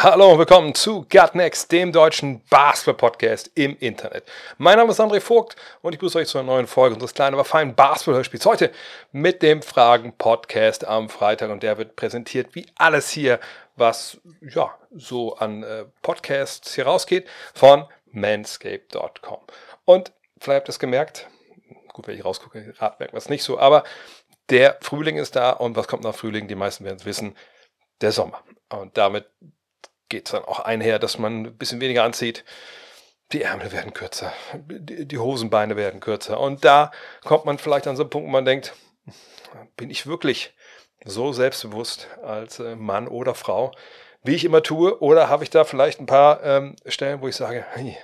Hallo und willkommen zu Gut Next, dem deutschen Basketball-Podcast im Internet. Mein Name ist André Vogt und ich begrüße euch zu einer neuen Folge unseres kleinen, aber feinen Basketball-Hörspiels. Heute mit dem Fragen-Podcast am Freitag und der wird präsentiert wie alles hier, was ja so an äh, Podcasts hier rausgeht, von manscape.com. Und vielleicht habt ihr es gemerkt, gut, wenn ich rausgucke, merkt man es nicht so, aber der Frühling ist da und was kommt nach Frühling? Die meisten werden es wissen, der Sommer. Und damit geht es dann auch einher, dass man ein bisschen weniger anzieht. Die Ärmel werden kürzer, die die Hosenbeine werden kürzer. Und da kommt man vielleicht an so einen Punkt, wo man denkt, bin ich wirklich so selbstbewusst als äh, Mann oder Frau, wie ich immer tue? Oder habe ich da vielleicht ein paar ähm, Stellen, wo ich sage, hey,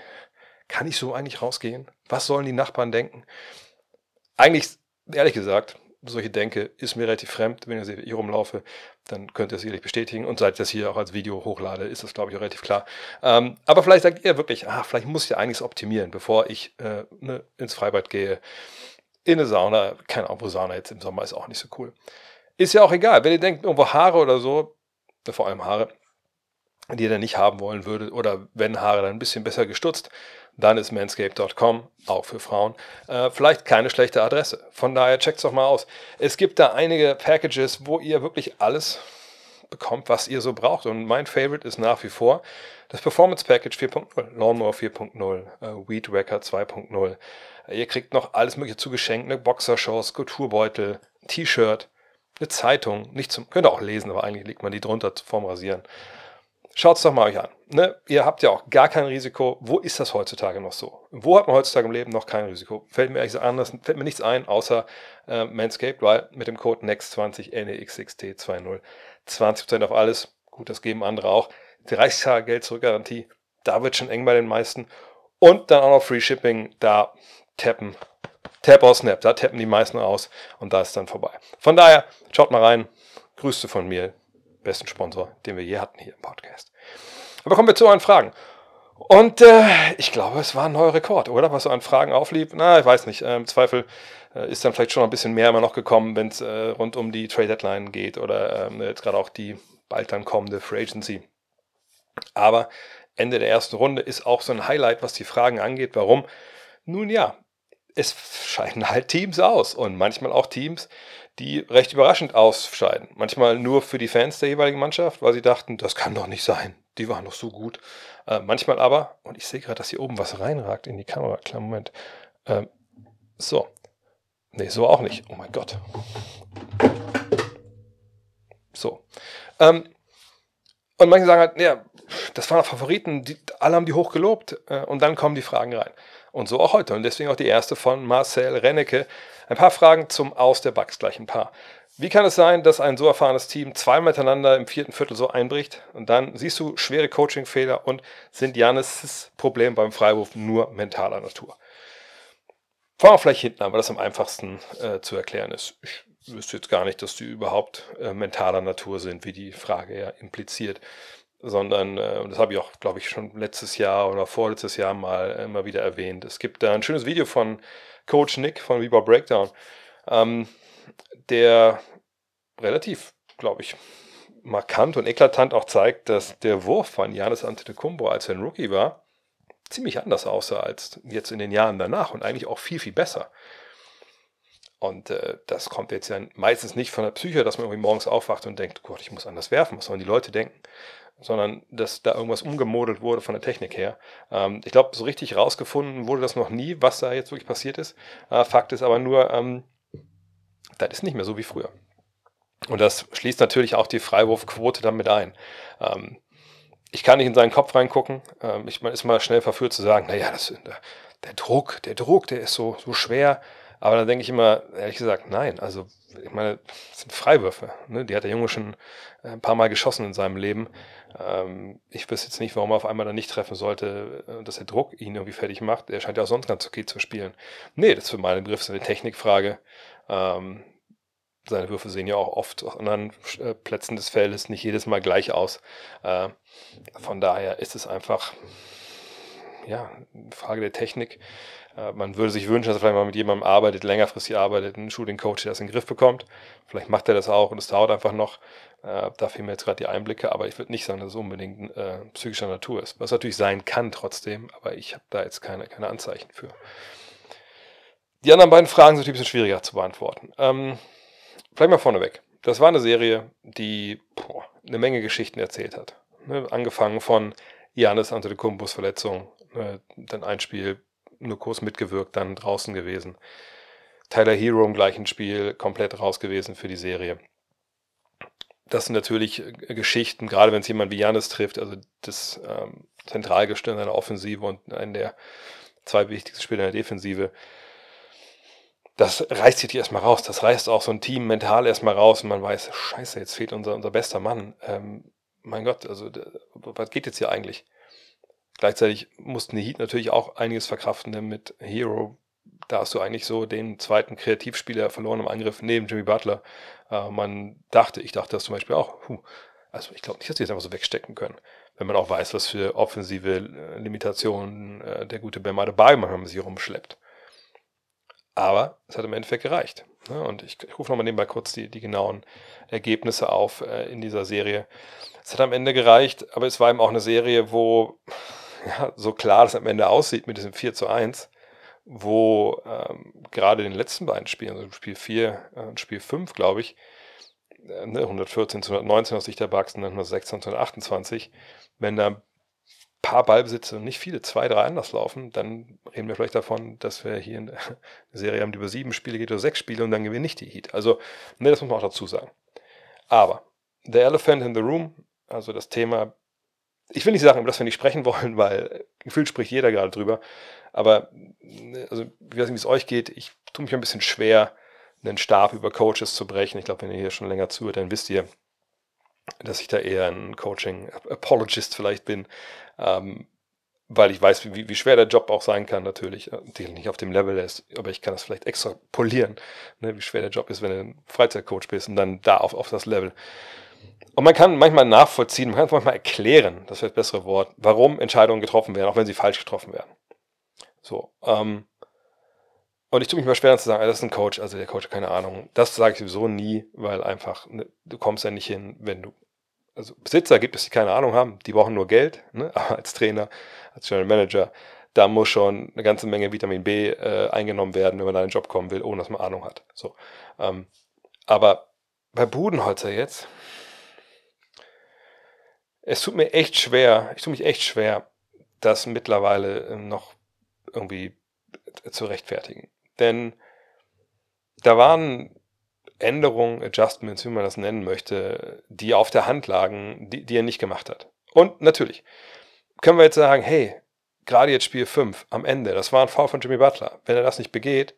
kann ich so eigentlich rausgehen? Was sollen die Nachbarn denken? Eigentlich, ehrlich gesagt, solche Denke ist mir relativ fremd. Wenn ich hier rumlaufe, dann könnt ihr es sicherlich bestätigen. Und seit ich das hier auch als Video hochlade, ist das, glaube ich, auch relativ klar. Ähm, aber vielleicht sagt ihr wirklich, ah, vielleicht muss ich ja einiges optimieren, bevor ich äh, ne, ins Freibad gehe, in eine Sauna. Keine Ahnung, wo Sauna jetzt im Sommer ist auch nicht so cool. Ist ja auch egal. Wenn ihr denkt, irgendwo Haare oder so, vor allem Haare, die ihr dann nicht haben wollen würdet, oder wenn Haare dann ein bisschen besser gestutzt, dann ist manscape.com, auch für Frauen, äh, vielleicht keine schlechte Adresse. Von daher checkt es doch mal aus. Es gibt da einige Packages, wo ihr wirklich alles bekommt, was ihr so braucht. Und mein Favorite ist nach wie vor das Performance Package 4.0, Lawnmower 4.0, äh, Weed Wacker 2.0. Ihr kriegt noch alles mögliche zugeschenkt, eine Boxershorts, Kulturbeutel, T-Shirt, eine Zeitung, nicht zum, könnt ihr auch lesen, aber eigentlich legt man die drunter vorm Rasieren. Schaut es doch mal euch an. Ne? Ihr habt ja auch gar kein Risiko. Wo ist das heutzutage noch so? Wo hat man heutzutage im Leben noch kein Risiko? Fällt mir ehrlich anders, fällt mir nichts ein, außer äh, Manscaped, weil mit dem Code NEXT20 NEXXT20 20% auf alles. Gut, das geben andere auch. 30 Tage Geld zurückgarantie. Da wird schon eng bei den meisten. Und dann auch noch Free Shipping. Da tappen. Tap or Snap. Da tappen die meisten aus. Und da ist dann vorbei. Von daher, schaut mal rein. Grüße von mir besten Sponsor, den wir je hatten hier im Podcast. Aber kommen wir zu euren Fragen. Und äh, ich glaube, es war ein neuer Rekord, oder? Was so an Fragen auflief. Na, ich weiß nicht. Äh, Im Zweifel äh, ist dann vielleicht schon ein bisschen mehr immer noch gekommen, wenn es äh, rund um die Trade Deadline geht oder ähm, jetzt gerade auch die bald dann kommende Free Agency. Aber Ende der ersten Runde ist auch so ein Highlight, was die Fragen angeht. Warum? Nun ja, es scheiden halt Teams aus und manchmal auch Teams, die recht überraschend ausscheiden. Manchmal nur für die Fans der jeweiligen Mannschaft, weil sie dachten, das kann doch nicht sein. Die waren doch so gut. Äh, manchmal aber, und ich sehe gerade, dass hier oben was reinragt in die Kamera. Klar, Moment. Ähm, so. Nee, so auch nicht. Oh mein Gott. So. Ähm, und manche sagen halt, ja, das waren Favoriten, die, alle haben die hoch gelobt. Äh, und dann kommen die Fragen rein. Und so auch heute. Und deswegen auch die erste von Marcel Rennecke. Ein paar Fragen zum Aus der Bugs, gleich ein paar. Wie kann es sein, dass ein so erfahrenes Team zweimal miteinander im vierten Viertel so einbricht und dann siehst du schwere Coaching-Fehler und sind Janis' Problem beim Freiwurf nur mentaler Natur? Fangen wir vielleicht hinten an, weil das am einfachsten äh, zu erklären ist. Ich wüsste jetzt gar nicht, dass die überhaupt äh, mentaler Natur sind, wie die Frage ja impliziert sondern äh, das habe ich auch, glaube ich, schon letztes Jahr oder vorletztes Jahr mal immer wieder erwähnt. Es gibt da ein schönes Video von Coach Nick von Rebound Breakdown, ähm, der relativ, glaube ich, markant und eklatant auch zeigt, dass der Wurf von Janis Antetokounmpo, als er ein Rookie war, ziemlich anders aussah als jetzt in den Jahren danach und eigentlich auch viel, viel besser. Und äh, das kommt jetzt ja meistens nicht von der Psyche, dass man irgendwie morgens aufwacht und denkt, Gott, ich muss anders werfen, was sollen die Leute denken? Sondern dass da irgendwas umgemodelt wurde von der Technik her. Ähm, ich glaube, so richtig rausgefunden wurde das noch nie, was da jetzt wirklich passiert ist. Äh, Fakt ist aber nur, ähm, das ist nicht mehr so wie früher. Und das schließt natürlich auch die Freiwurfquote damit ein. Ähm, ich kann nicht in seinen Kopf reingucken. Ähm, ich, man ist mal schnell verführt zu sagen, naja, das, der, der Druck, der Druck, der ist so, so schwer. Aber dann denke ich immer, ehrlich gesagt, nein. Also, ich meine, das sind Freiwürfe. Ne? Die hat der Junge schon äh, ein paar Mal geschossen in seinem Leben. Ähm, ich wüsste jetzt nicht, warum er auf einmal dann nicht treffen sollte, äh, dass der Druck ihn irgendwie fertig macht. Er scheint ja auch sonst ganz okay zu spielen. Nee, das ist für meinen Begriff eine Technikfrage. Ähm, seine Würfe sehen ja auch oft auf anderen äh, Plätzen des Feldes nicht jedes Mal gleich aus. Äh, von daher ist es einfach ja, eine Frage der Technik. Äh, man würde sich wünschen, dass er vielleicht mal mit jemandem arbeitet, längerfristig arbeitet, einen Shooting-Coach, der das in den Griff bekommt. Vielleicht macht er das auch und es dauert einfach noch. Äh, da fehlen mir jetzt gerade die Einblicke, aber ich würde nicht sagen, dass es unbedingt äh, psychischer Natur ist. Was natürlich sein kann trotzdem, aber ich habe da jetzt keine, keine Anzeichen für. Die anderen beiden Fragen sind ein bisschen schwieriger zu beantworten. Ähm, vielleicht mal vorneweg. Das war eine Serie, die boah, eine Menge Geschichten erzählt hat. Ne, angefangen von Janis Antetokounmpos Verletzung, äh, dann ein Spiel nur kurz mitgewirkt, dann draußen gewesen. Tyler Hero im gleichen Spiel komplett raus gewesen für die Serie. Das sind natürlich äh, Geschichten, gerade wenn es jemand wie Janis trifft, also das ähm, Zentralgestirn einer Offensive und einen der zwei wichtigsten Spieler in der Defensive. Das reißt sich erstmal raus. Das reißt auch so ein Team mental erstmal raus und man weiß, scheiße, jetzt fehlt unser, unser bester Mann. Ähm, mein Gott, also was geht jetzt hier eigentlich? Gleichzeitig mussten die Heat natürlich auch einiges verkraften, denn mit Hero, da hast du eigentlich so den zweiten Kreativspieler verloren im Angriff neben Jimmy Butler. Äh, man dachte, ich dachte das zum Beispiel auch, puh, also ich glaube nicht, dass die das einfach so wegstecken können. Wenn man auch weiß, was für offensive äh, Limitationen äh, der gute Bam Adebayo manchmal mit sich rumschleppt. Aber es hat im Endeffekt gereicht. Ne? Und ich, ich rufe nochmal nebenbei kurz die, die genauen Ergebnisse auf äh, in dieser Serie. Es hat am Ende gereicht, aber es war eben auch eine Serie, wo ja, so klar das am Ende aussieht mit diesem 4 zu 1, wo ähm, gerade in den letzten beiden Spielen, also Spiel 4 äh, und Spiel 5, glaube ich, äh, 114 zu 119 aus Sicht der Bucks und dann 116 zu 128, wenn da ein paar Ballbesitze und nicht viele, zwei, drei anders laufen, dann reden wir vielleicht davon, dass wir hier eine Serie haben, die über sieben Spiele geht oder sechs Spiele und dann gewinnen nicht die Heat. Also, ne, das muss man auch dazu sagen. Aber, The Elephant in the Room, also das Thema ich will nicht sagen, dass wir nicht sprechen wollen, weil gefühlt spricht jeder gerade drüber. Aber also, ich weiß nicht, wie es euch geht. Ich tue mich ein bisschen schwer, einen Stab über Coaches zu brechen. Ich glaube, wenn ihr hier schon länger zuhört, dann wisst ihr, dass ich da eher ein Coaching-Apologist vielleicht bin. Ähm, weil ich weiß, wie, wie schwer der Job auch sein kann, natürlich. Nicht auf dem Level ist, aber ich kann das vielleicht extrapolieren, ne, wie schwer der Job ist, wenn du ein Freizeitcoach bist und dann da auf, auf das Level. Und man kann manchmal nachvollziehen, man kann manchmal erklären, das wäre das bessere Wort, warum Entscheidungen getroffen werden, auch wenn sie falsch getroffen werden. So. Ähm, und ich tue mich mal schwer zu sagen, das ist ein Coach, also der Coach hat keine Ahnung. Das sage ich sowieso nie, weil einfach, ne, du kommst ja nicht hin, wenn du. Also Besitzer gibt es, die keine Ahnung haben, die brauchen nur Geld, ne? aber als Trainer, als General Manager, da muss schon eine ganze Menge Vitamin B äh, eingenommen werden, wenn man da in den Job kommen will, ohne dass man Ahnung hat. So. Ähm, aber bei Budenholzer jetzt, es tut mir echt schwer, ich tue mich echt schwer, das mittlerweile ähm, noch irgendwie zu rechtfertigen. Denn da waren Änderungen, Adjustments, wie man das nennen möchte, die auf der Hand lagen, die, die er nicht gemacht hat. Und natürlich können wir jetzt sagen, hey, gerade jetzt Spiel 5 am Ende, das war ein Foul von Jimmy Butler. Wenn er das nicht begeht,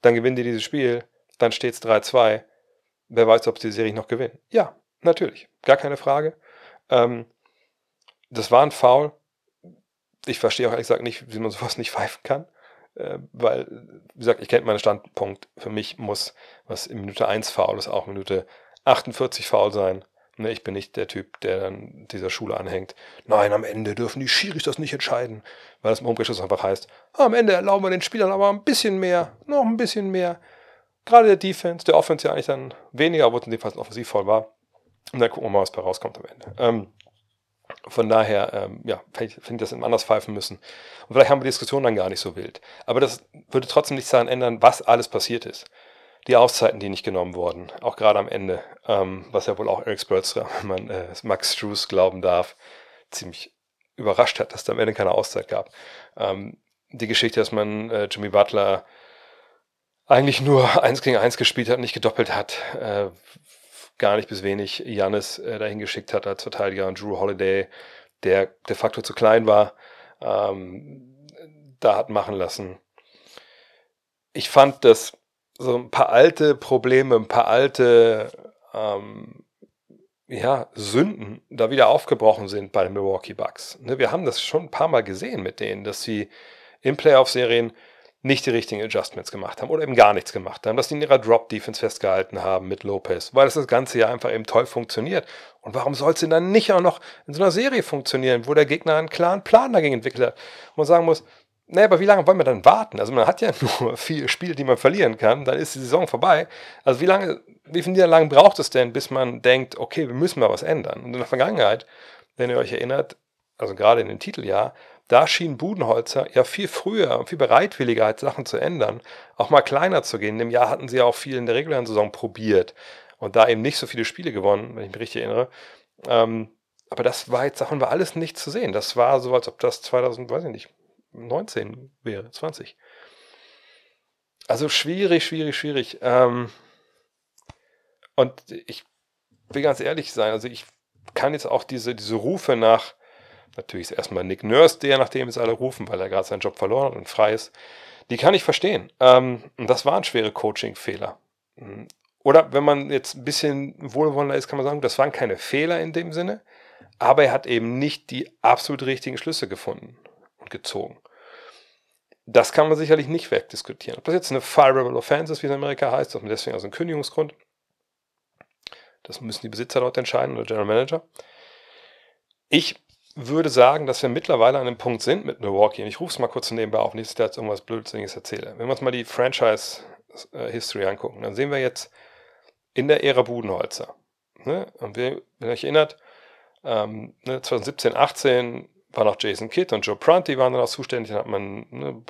dann gewinnen die dieses Spiel, dann steht es 3-2. Wer weiß, ob sie die Serie noch gewinnen. Ja, natürlich, gar keine Frage. Ähm, das war ein Foul. Ich verstehe auch ehrlich gesagt nicht, wie man sowas nicht pfeifen kann. Äh, weil, wie gesagt, ich kenne meinen Standpunkt. Für mich muss, was in Minute 1 Foul ist, auch Minute 48 Foul sein. Ne, ich bin nicht der Typ, der dann dieser Schule anhängt. Nein, am Ende dürfen die Schiris das nicht entscheiden. Weil das im Umkehrschluss einfach heißt, am Ende erlauben wir den Spielern aber ein bisschen mehr, noch ein bisschen mehr. Gerade der Defense, der Offense ja eigentlich dann weniger, obwohl es in dem Fall ein Offensivfall war. Und dann gucken wir mal, was bei rauskommt am Ende. Ähm, von daher, ähm, ja, finde ich das anders pfeifen müssen. Und vielleicht haben wir die Diskussion dann gar nicht so wild. Aber das würde trotzdem nichts daran ändern, was alles passiert ist. Die Auszeiten, die nicht genommen wurden, auch gerade am Ende, ähm, was ja wohl auch Eric Spurzer, wenn man äh, Max Struess glauben darf, ziemlich überrascht hat, dass da am Ende keine Auszeit gab. Ähm, die Geschichte, dass man äh, Jimmy Butler eigentlich nur eins gegen eins gespielt hat, nicht gedoppelt hat, äh, gar nicht bis wenig Janis äh, dahin geschickt hat als Verteidiger und Drew Holiday, der de facto zu klein war, ähm, da hat machen lassen. ich fand, dass so ein paar alte Probleme, ein paar alte ähm, ja, Sünden da wieder aufgebrochen sind bei den Milwaukee Bucks. Ne, wir haben das schon ein paar Mal gesehen mit denen, dass sie in Playoff-Serien nicht die richtigen Adjustments gemacht haben oder eben gar nichts gemacht haben, dass sie in ihrer Drop-Defense festgehalten haben mit Lopez, weil das das ganze Jahr einfach eben toll funktioniert. Und warum soll es denn dann nicht auch noch in so einer Serie funktionieren, wo der Gegner einen klaren Plan dagegen entwickelt hat? wo man sagen muss, naja, aber wie lange wollen wir dann warten? Also man hat ja nur vier Spiele, die man verlieren kann, dann ist die Saison vorbei. Also wie lange, wie viele Niederlagen braucht es denn, bis man denkt, okay, wir müssen mal was ändern? Und in der Vergangenheit, wenn ihr euch erinnert, also gerade in dem Titeljahr, da schien Budenholzer ja viel früher und viel bereitwilliger, als Sachen zu ändern, auch mal kleiner zu gehen. In dem Jahr hatten sie ja auch viel in der regulären Saison probiert und da eben nicht so viele Spiele gewonnen, wenn ich mich richtig erinnere. Ähm, aber das war jetzt, davon war alles nicht zu sehen. Das war so, als ob das 2000, weiß ich nicht, 19 wäre, 20. Also schwierig, schwierig, schwierig. Ähm, und ich will ganz ehrlich sein, also ich kann jetzt auch diese, diese Rufe nach, natürlich ist erstmal Nick Nurse der, nachdem es alle rufen, weil er gerade seinen Job verloren hat und frei ist, die kann ich verstehen. Ähm, das waren schwere Coaching-Fehler. Oder wenn man jetzt ein bisschen wohlwollender ist, kann man sagen, das waren keine Fehler in dem Sinne, aber er hat eben nicht die absolut richtigen Schlüsse gefunden und gezogen. Das kann man sicherlich nicht wegdiskutieren. Ob das jetzt eine fireable offense ist, wie es in Amerika heißt, dass man deswegen also einen Kündigungsgrund. Das müssen die Besitzer dort entscheiden oder General Manager. Ich würde sagen, dass wir mittlerweile an einem Punkt sind mit Milwaukee. Und ich rufe es mal kurz nebenbei auf, nicht, dass ich da jetzt irgendwas Blödsinniges erzähle. Wenn wir uns mal die Franchise-History angucken, dann sehen wir jetzt in der Ära Budenholzer. Ne? Und wir, wenn ihr euch erinnert, ähm, ne, 2017, 18 war noch Jason Kidd und Joe Prunty waren dann auch zuständig. Dann hat man, ne,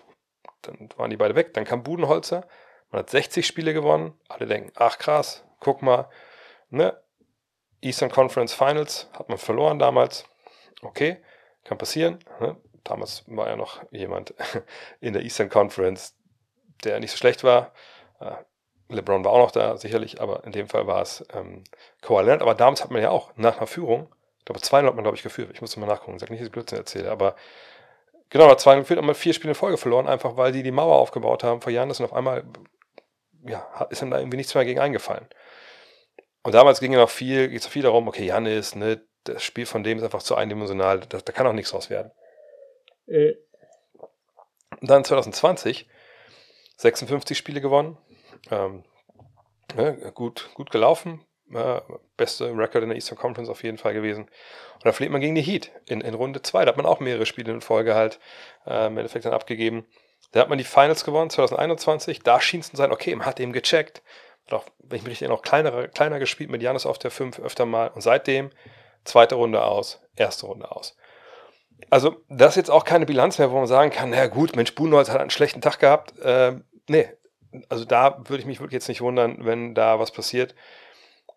dann waren die beide weg. Dann kam Budenholzer. Man hat 60 Spiele gewonnen. Alle denken, ach krass, guck mal, ne? Eastern Conference Finals hat man verloren damals. Okay, kann passieren. Ne? Damals war ja noch jemand in der Eastern Conference, der nicht so schlecht war. Äh, LeBron war auch noch da, sicherlich, aber in dem Fall war es ähm, Kawhi Leonard. Aber damals hat man ja auch nach einer Führung ich glaube, 2 hat man, glaube ich, geführt. Ich muss mal nachgucken. Sag nicht, dass ich Blödsinn erzähle. Aber genau, nach 2 geführt, haben wir vier Spiele in Folge verloren, einfach weil die die Mauer aufgebaut haben vor Jahren. und auf einmal ja, ist dann da irgendwie nichts mehr gegen eingefallen. Und damals ging ja noch viel, geht es viel darum, okay, Janis, ne, das Spiel von dem ist einfach zu eindimensional, da, da kann auch nichts raus werden. Äh. Dann 2020, 56 Spiele gewonnen, ähm, ne, gut, gut gelaufen, äh, beste Record in der Eastern Conference auf jeden Fall gewesen. Und da verliert man gegen die Heat in, in Runde 2. Da hat man auch mehrere Spiele in Folge halt äh, im Endeffekt dann abgegeben. Da hat man die Finals gewonnen, 2021. Da schien es zu sein, okay, man hat eben gecheckt. Hat auch, wenn ich mich richtig noch kleiner, kleiner gespielt mit Janis auf der 5 öfter mal. Und seitdem zweite Runde aus, erste Runde aus. Also, das ist jetzt auch keine Bilanz mehr, wo man sagen kann, na gut, Mensch, Buhnholz hat einen schlechten Tag gehabt. Äh, nee, also da würde ich mich wirklich jetzt nicht wundern, wenn da was passiert.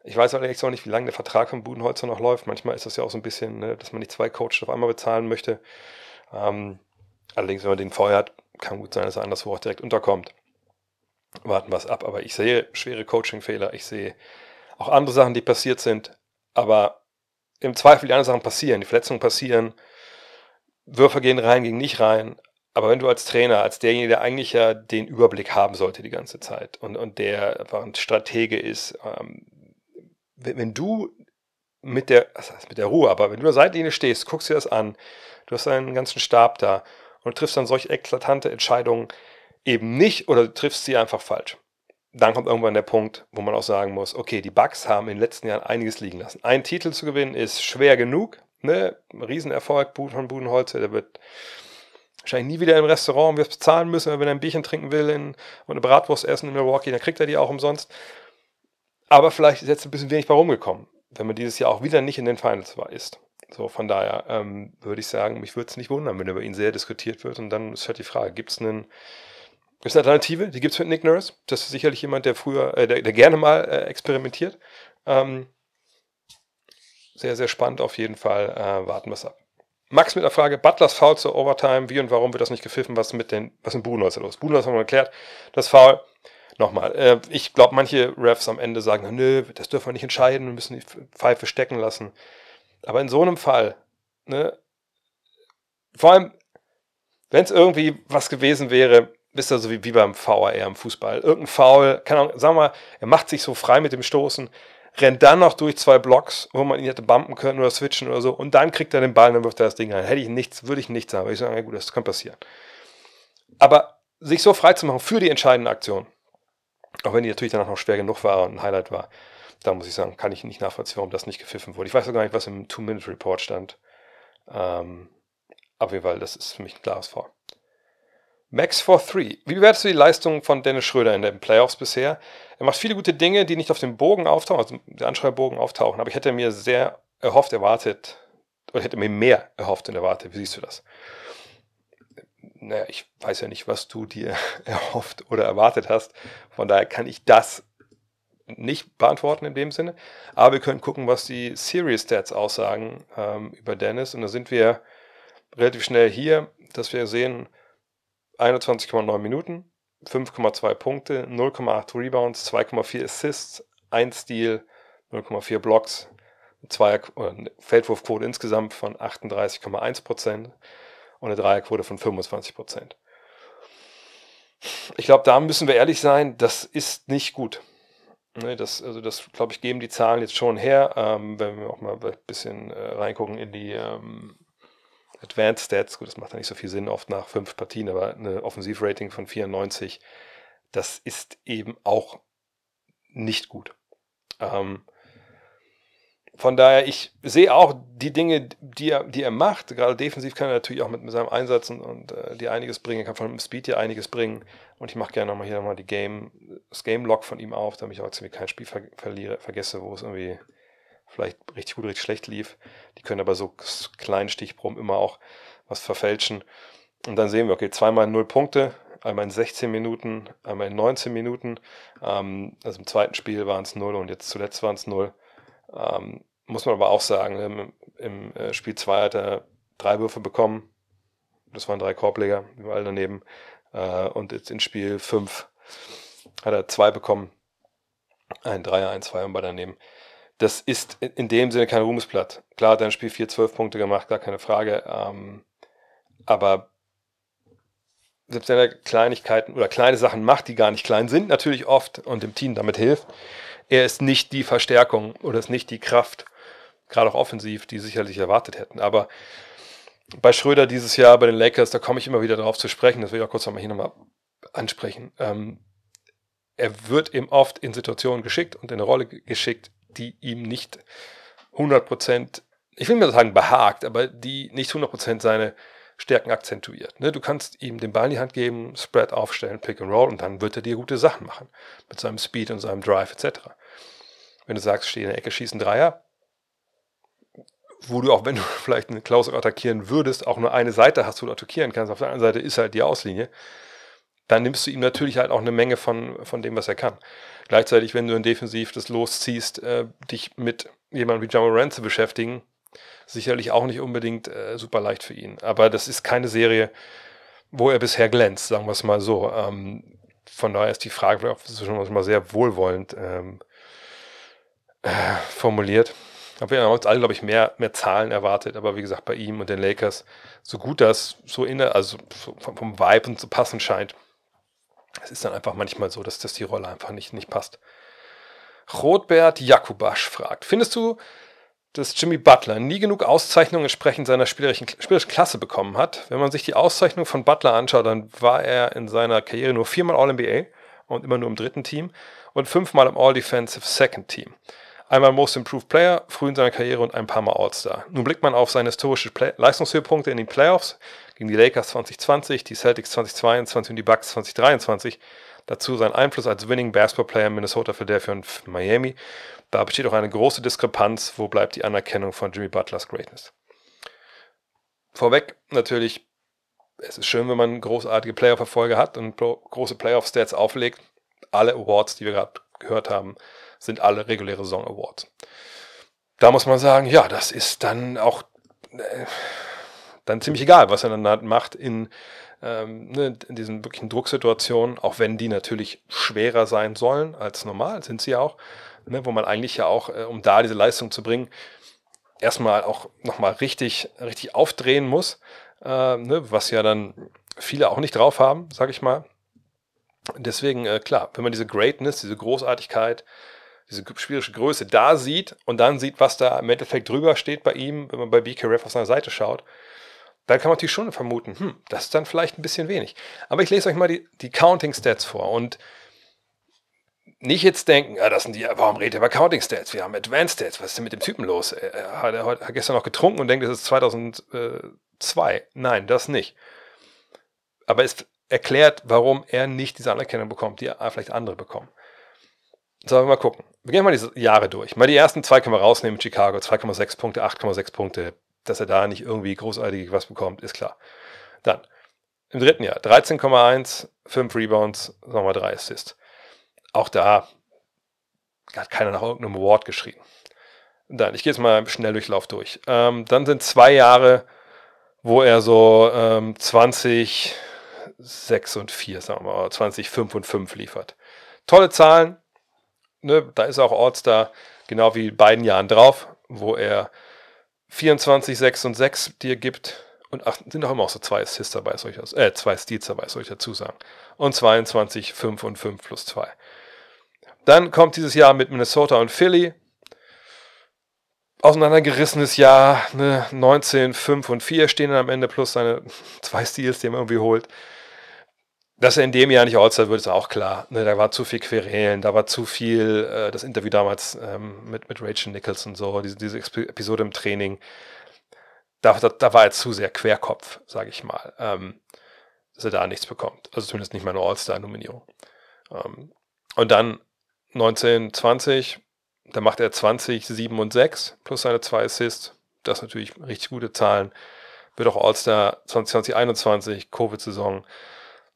Ich weiß allerdings auch nicht, wie lange der Vertrag von Budenholzer noch läuft. Manchmal ist das ja auch so ein bisschen, ne, dass man nicht zwei Coaches auf einmal bezahlen möchte. Ähm, allerdings, wenn man den vorher hat, kann gut sein, dass er anderswo auch direkt unterkommt. Warten wir es ab. Aber ich sehe schwere Coaching-Fehler. Ich sehe auch andere Sachen, die passiert sind. Aber im Zweifel die anderen Sachen passieren. Die Verletzungen passieren. Würfer gehen rein, gehen nicht rein. Aber wenn du als Trainer, als derjenige, der eigentlich ja den Überblick haben sollte die ganze Zeit und, und der einfach ein Stratege ist, ähm, wenn, wenn du mit der, was heißt mit der Ruhe, aber wenn du an der Seitenlinie stehst, guckst dir das an, du hast deinen ganzen Stab da und triffst dann solche eklatante Entscheidungen eben nicht oder triffst sie einfach falsch. Dann kommt irgendwann der Punkt, wo man auch sagen muss, okay, die Bugs haben in den letzten Jahren einiges liegen lassen. Ein Titel zu gewinnen ist schwer genug, ne? Riesenerfolg von Budenholzer, der wird wahrscheinlich nie wieder im Restaurant, wir bezahlen müssen, wenn er ein Bierchen trinken will in, und eine Bratwurst essen in Milwaukee, dann kriegt er die auch umsonst. Aber vielleicht ist jetzt ein bisschen wenig bei rumgekommen, wenn man dieses Jahr auch wieder nicht in den Finals war, ist. So, von daher ähm, würde ich sagen, mich würde es nicht wundern, wenn über ihn sehr diskutiert wird. Und dann ist halt die Frage, gibt es einen Gibt eine Alternative? Die gibt es mit Nick Nurse. Das ist sicherlich jemand, der früher, äh, der, der, gerne mal äh, experimentiert. Ähm, sehr, sehr spannend auf jeden Fall. Äh, warten wir es ab. Max mit der Frage, Butlers Foul zur Overtime, wie und warum wird das nicht gepfiffen? Was mit den, was mit Budenholzer los? Budenholzer haben wir erklärt, das Foul nochmal, äh, ich glaube, manche Refs am Ende sagen, nö, das dürfen wir nicht entscheiden, wir müssen die Pfeife stecken lassen. Aber in so einem Fall, ne, vor allem, wenn es irgendwie was gewesen wäre, wisst ihr, so wie, wie beim VAR im Fußball. Irgendein Foul, keine Ahnung, sagen wir mal, er macht sich so frei mit dem Stoßen, rennt dann noch durch zwei Blocks, wo man ihn hätte bumpen können oder switchen oder so, und dann kriegt er den Ball und dann wirft er das Ding rein. Hätte ich nichts, würde ich nichts sagen, würde ich sagen, ja gut, das kann passieren. Aber sich so frei zu machen für die entscheidende Aktion, auch wenn die natürlich danach noch schwer genug war und ein Highlight war, da muss ich sagen, kann ich nicht nachvollziehen, warum das nicht gepfiffen wurde. Ich weiß auch gar nicht, was im Two-Minute-Report stand. Ähm, auf jeden Fall, das ist für mich ein klares Foul. Max for 3. Wie bewertest du die Leistung von Dennis Schröder in den Playoffs bisher? Er macht viele gute Dinge, die nicht auf dem Bogen auftauchen, also der Anschreibbogen auftauchen, aber ich hätte mir sehr erhofft, erwartet, oder hätte mir mehr erhofft und erwartet. Wie siehst du das? Naja, ich weiß ja nicht, was du dir erhofft oder erwartet hast. Von daher kann ich das nicht beantworten in dem Sinne. Aber wir können gucken, was die Series Stats aussagen ähm, über Dennis. Und da sind wir relativ schnell hier, dass wir sehen 21,9 Minuten, 5,2 Punkte, 0,8 Rebounds, 2,4 Assists, 1 Steal, 0,4 Blocks, Zweier, Feldwurfquote insgesamt von 38,1% und eine Dreierquote von 25%. Ich glaube, da müssen wir ehrlich sein, das ist nicht gut. Ne, das, also das, glaube ich, geben die Zahlen jetzt schon her, ähm, wenn wir auch mal ein bisschen äh, reingucken in die ähm, Advanced Stats. Gut, das macht ja nicht so viel Sinn, oft nach fünf Partien, aber eine Offensivrating von 94, das ist eben auch nicht gut. Ähm, von daher, ich sehe auch die Dinge, die er, die er macht. Gerade defensiv kann er natürlich auch mit, seinem Einsatz und, und äh, die einiges bringen. Er kann von dem Speed hier einiges bringen. Und ich mache gerne nochmal hier nochmal die Game, das Game-Log von ihm auf, damit ich auch ziemlich kein Spiel ver verliere, vergesse, wo es irgendwie vielleicht richtig gut, richtig schlecht lief. Die können aber so kleinen Stichproben immer auch was verfälschen. Und dann sehen wir, okay, zweimal null Punkte, einmal in 16 Minuten, einmal in 19 Minuten. Ähm, also im zweiten Spiel waren es null und jetzt zuletzt waren es null. Ähm, muss man aber auch sagen, im, im äh, Spiel 2 hat er drei Würfe bekommen. Das waren drei Korbleger, überall daneben. Äh, und jetzt in Spiel 5 hat er zwei bekommen. Ein Dreier, ein Zweier und bei daneben. Das ist in dem Sinne kein Ruhmesblatt. Klar hat er Spiel 4, 12 Punkte gemacht, gar keine Frage. Ähm, aber selbst wenn er Kleinigkeiten oder kleine Sachen macht, die gar nicht klein sind, natürlich oft und dem Team damit hilft, er ist nicht die Verstärkung oder ist nicht die Kraft, gerade auch offensiv, die sicherlich erwartet hätten. Aber bei Schröder dieses Jahr, bei den Lakers, da komme ich immer wieder darauf zu sprechen, das will ich auch kurz nochmal hier nochmal ansprechen. Ähm, er wird eben oft in Situationen geschickt und in eine Rolle geschickt, die ihm nicht 100%, ich will mal sagen behagt, aber die nicht 100% seine Stärken akzentuiert. Ne? Du kannst ihm den Ball in die Hand geben, Spread aufstellen, Pick and Roll und dann wird er dir gute Sachen machen. Mit seinem Speed und seinem Drive etc. Wenn du sagst, steh in der Ecke, schießen Dreier, wo du auch, wenn du vielleicht eine Klausel attackieren würdest, auch nur eine Seite hast, wo du attackieren kannst. Auf der anderen Seite ist halt die Auslinie. Dann nimmst du ihm natürlich halt auch eine Menge von, von dem, was er kann. Gleichzeitig, wenn du in Defensiv das losziehst, äh, dich mit jemandem wie Jamal zu beschäftigen, sicherlich auch nicht unbedingt äh, super leicht für ihn. Aber das ist keine Serie, wo er bisher glänzt, sagen wir es mal so. Ähm, von daher ist die Frage vielleicht schon mal sehr wohlwollend ähm, äh, formuliert. Aber wir haben uns alle, glaube ich, mehr, mehr Zahlen erwartet. Aber wie gesagt, bei ihm und den Lakers, so gut das so in der, also vom, vom Vibe und so passend scheint, es ist dann einfach manchmal so, dass das die Rolle einfach nicht, nicht passt. Rotbert Jakubasch fragt, findest du, dass Jimmy Butler nie genug Auszeichnungen entsprechend seiner spielerischen, spielerischen Klasse bekommen hat? Wenn man sich die Auszeichnung von Butler anschaut, dann war er in seiner Karriere nur viermal All-NBA und immer nur im dritten Team und fünfmal im All-Defensive Second Team. Einmal Most Improved Player, früh in seiner Karriere und ein paar Mal All-Star. Nun blickt man auf seine historischen Play Leistungshöhepunkte in den Playoffs gegen die Lakers 2020, die Celtics 2022 und die Bucks 2023. Dazu sein Einfluss als Winning Basketball Player in Minnesota, Philadelphia und Miami. Da besteht auch eine große Diskrepanz. Wo bleibt die Anerkennung von Jimmy Butlers Greatness? Vorweg natürlich, es ist schön, wenn man großartige Playoff-Erfolge hat und große Playoff-Stats auflegt. Alle Awards, die wir gerade gehört haben, sind alle reguläre Song Awards. Da muss man sagen, ja, das ist dann auch äh, dann ziemlich egal, was er dann halt macht in, ähm, ne, in diesen wirklichen Drucksituationen, auch wenn die natürlich schwerer sein sollen als normal, sind sie ja auch, ne, wo man eigentlich ja auch, äh, um da diese Leistung zu bringen, erstmal auch nochmal richtig, richtig aufdrehen muss, äh, ne, was ja dann viele auch nicht drauf haben, sag ich mal. Deswegen, äh, klar, wenn man diese Greatness, diese Großartigkeit, diese spielerische Größe da sieht und dann sieht, was da im Endeffekt drüber steht bei ihm, wenn man bei BKRF auf seiner Seite schaut, dann kann man natürlich schon vermuten, hm, das ist dann vielleicht ein bisschen wenig. Aber ich lese euch mal die, die Counting Stats vor und nicht jetzt denken, ja, das sind die, warum redet ihr über Counting Stats? Wir haben Advanced Stats, was ist denn mit dem Typen los? Er hat, er hat gestern noch getrunken und denkt, es ist 2002. Nein, das nicht. Aber es erklärt, warum er nicht diese Anerkennung bekommt, die vielleicht andere bekommen. Sollen wir mal gucken. Wir gehen mal diese Jahre durch. Mal die ersten zwei können wir rausnehmen. Chicago 2,6 Punkte, 8,6 Punkte. Dass er da nicht irgendwie großartig was bekommt, ist klar. Dann im dritten Jahr 13,1, 5 Rebounds, nochmal 3 Assists. Auch da hat keiner nach irgendeinem Award geschrien. Dann, ich gehe jetzt mal im Schnelldurchlauf durch. Ähm, dann sind zwei Jahre, wo er so ähm, 20, 6 und 4, sagen wir mal, 20, 5 und 5 liefert. Tolle Zahlen, ne, da ist auch All-Star genau wie beiden Jahren drauf, wo er 24, 6 und 6 dir gibt. Und ach, sind auch immer auch so zwei Assists dabei, solche, äh, zwei Steals dabei, soll ich dazu sagen. Und 22, 5 und 5 plus 2. Dann kommt dieses Jahr mit Minnesota und Philly. Auseinandergerissenes Jahr, ne, 19, 5 und 4 stehen dann am Ende plus seine zwei Steals, die er irgendwie holt. Dass er in dem Jahr nicht All-Star wird, ist auch klar. Ne, da war zu viel Querelen, da war zu viel, äh, das Interview damals ähm, mit, mit Rachel Nichols und so, diese, diese Episode im Training, da, da, da war er zu sehr Querkopf, sage ich mal, ähm, dass er da nichts bekommt. Also zumindest nicht mal eine All-Star-Nominierung. Ähm, und dann 1920, da macht er 20, 7 und 6 plus seine zwei Assists. Das natürlich richtig gute Zahlen. Wird auch All-Star 2021, Covid-Saison.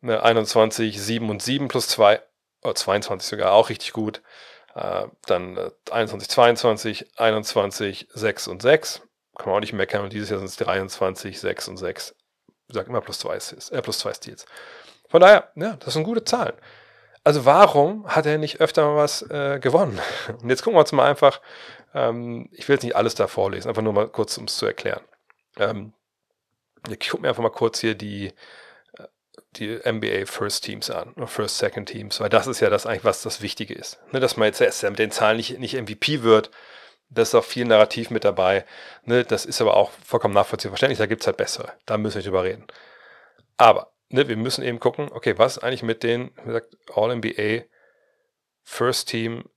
21, 7 und 7 plus 2, oder 22 sogar, auch richtig gut. Äh, dann äh, 21, 22, 21, 6 und 6. Kann man auch nicht meckern. Und dieses Jahr sind es 23, 6 und 6. Wie gesagt, immer plus 2 äh, plus zwei Steals. Von daher, ja, das sind gute Zahlen. Also warum hat er nicht öfter mal was äh, gewonnen? Und jetzt gucken wir uns mal einfach, ähm, ich will jetzt nicht alles da vorlesen, einfach nur mal kurz, um es zu erklären. Ähm, ich gucke mir einfach mal kurz hier die, die NBA First Teams an, First Second Teams, weil das ist ja das eigentlich, was das Wichtige ist. Ne, dass man jetzt erst mit den Zahlen nicht, nicht MVP wird, das ist auch viel Narrativ mit dabei. Ne, das ist aber auch vollkommen nachvollziehbar verständlich, da gibt es halt bessere. Da müssen wir nicht drüber reden. Aber ne, wir müssen eben gucken, okay, was eigentlich mit den, All-NBA First Team,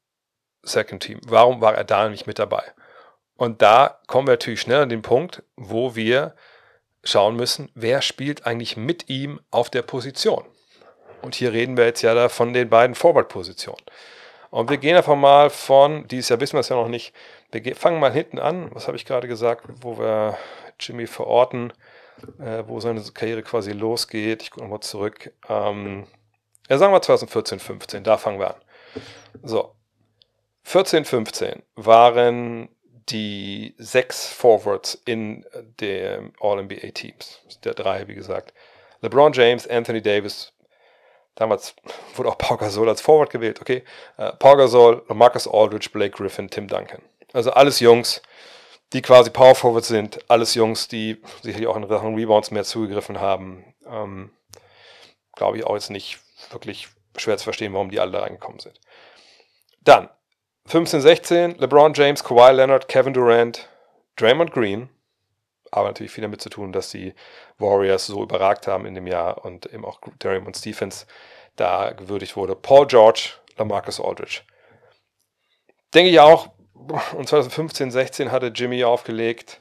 Second Team? Warum war er da nicht mit dabei? Und da kommen wir natürlich schnell an den Punkt, wo wir schauen müssen, wer spielt eigentlich mit ihm auf der Position. Und hier reden wir jetzt ja da von den beiden Forward-Positionen. Und wir gehen einfach mal von, dieses Jahr wissen wir es ja noch nicht, wir fangen mal hinten an, was habe ich gerade gesagt, wo wir Jimmy verorten, äh, wo seine Karriere quasi losgeht. Ich gucke nochmal zurück. Ähm, ja, sagen wir 2014, 15, da fangen wir an. So, 14, 15 waren die sechs Forwards in den All-NBA-Teams. Der drei, wie gesagt. LeBron James, Anthony Davis, damals wurde auch Paul Gasol als Forward gewählt, okay. Uh, Paul Gasol, Marcus Aldridge, Blake Griffin, Tim Duncan. Also alles Jungs, die quasi Power Forwards sind, alles Jungs, die sicherlich auch in Sachen Rebounds mehr zugegriffen haben. Ähm, Glaube ich auch jetzt nicht wirklich schwer zu verstehen, warum die alle da reingekommen sind. Dann 15, 16, LeBron James, Kawhi Leonard, Kevin Durant, Draymond Green. Aber natürlich viel damit zu tun, dass die Warriors so überragt haben in dem Jahr und eben auch Draymond Stephens da gewürdigt wurde. Paul George, Lamarcus Aldridge. Denke ich auch, und 2015, 16 hatte Jimmy aufgelegt.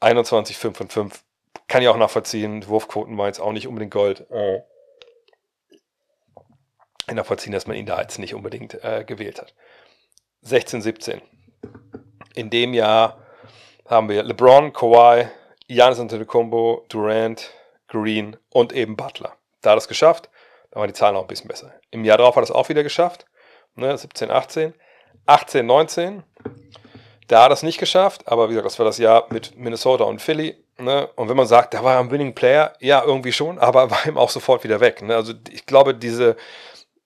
21, 5 und 5. Kann ich auch nachvollziehen. Wurfquoten war jetzt auch nicht unbedingt Gold. Äh, nachvollziehen, dass man ihn da jetzt nicht unbedingt äh, gewählt hat. 16, 17. In dem Jahr haben wir LeBron, Kawhi, Giannis Antetokounmpo, Durant, Green und eben Butler. Da hat er es geschafft. Da waren die Zahlen auch ein bisschen besser. Im Jahr darauf hat er es auch wieder geschafft. Ne, 17, 18. 18, 19. Da hat er es nicht geschafft. Aber wie gesagt, das war das Jahr mit Minnesota und Philly. Ne? Und wenn man sagt, da war er ein Winning Player, ja, irgendwie schon, aber war ihm auch sofort wieder weg. Ne? Also ich glaube, diese,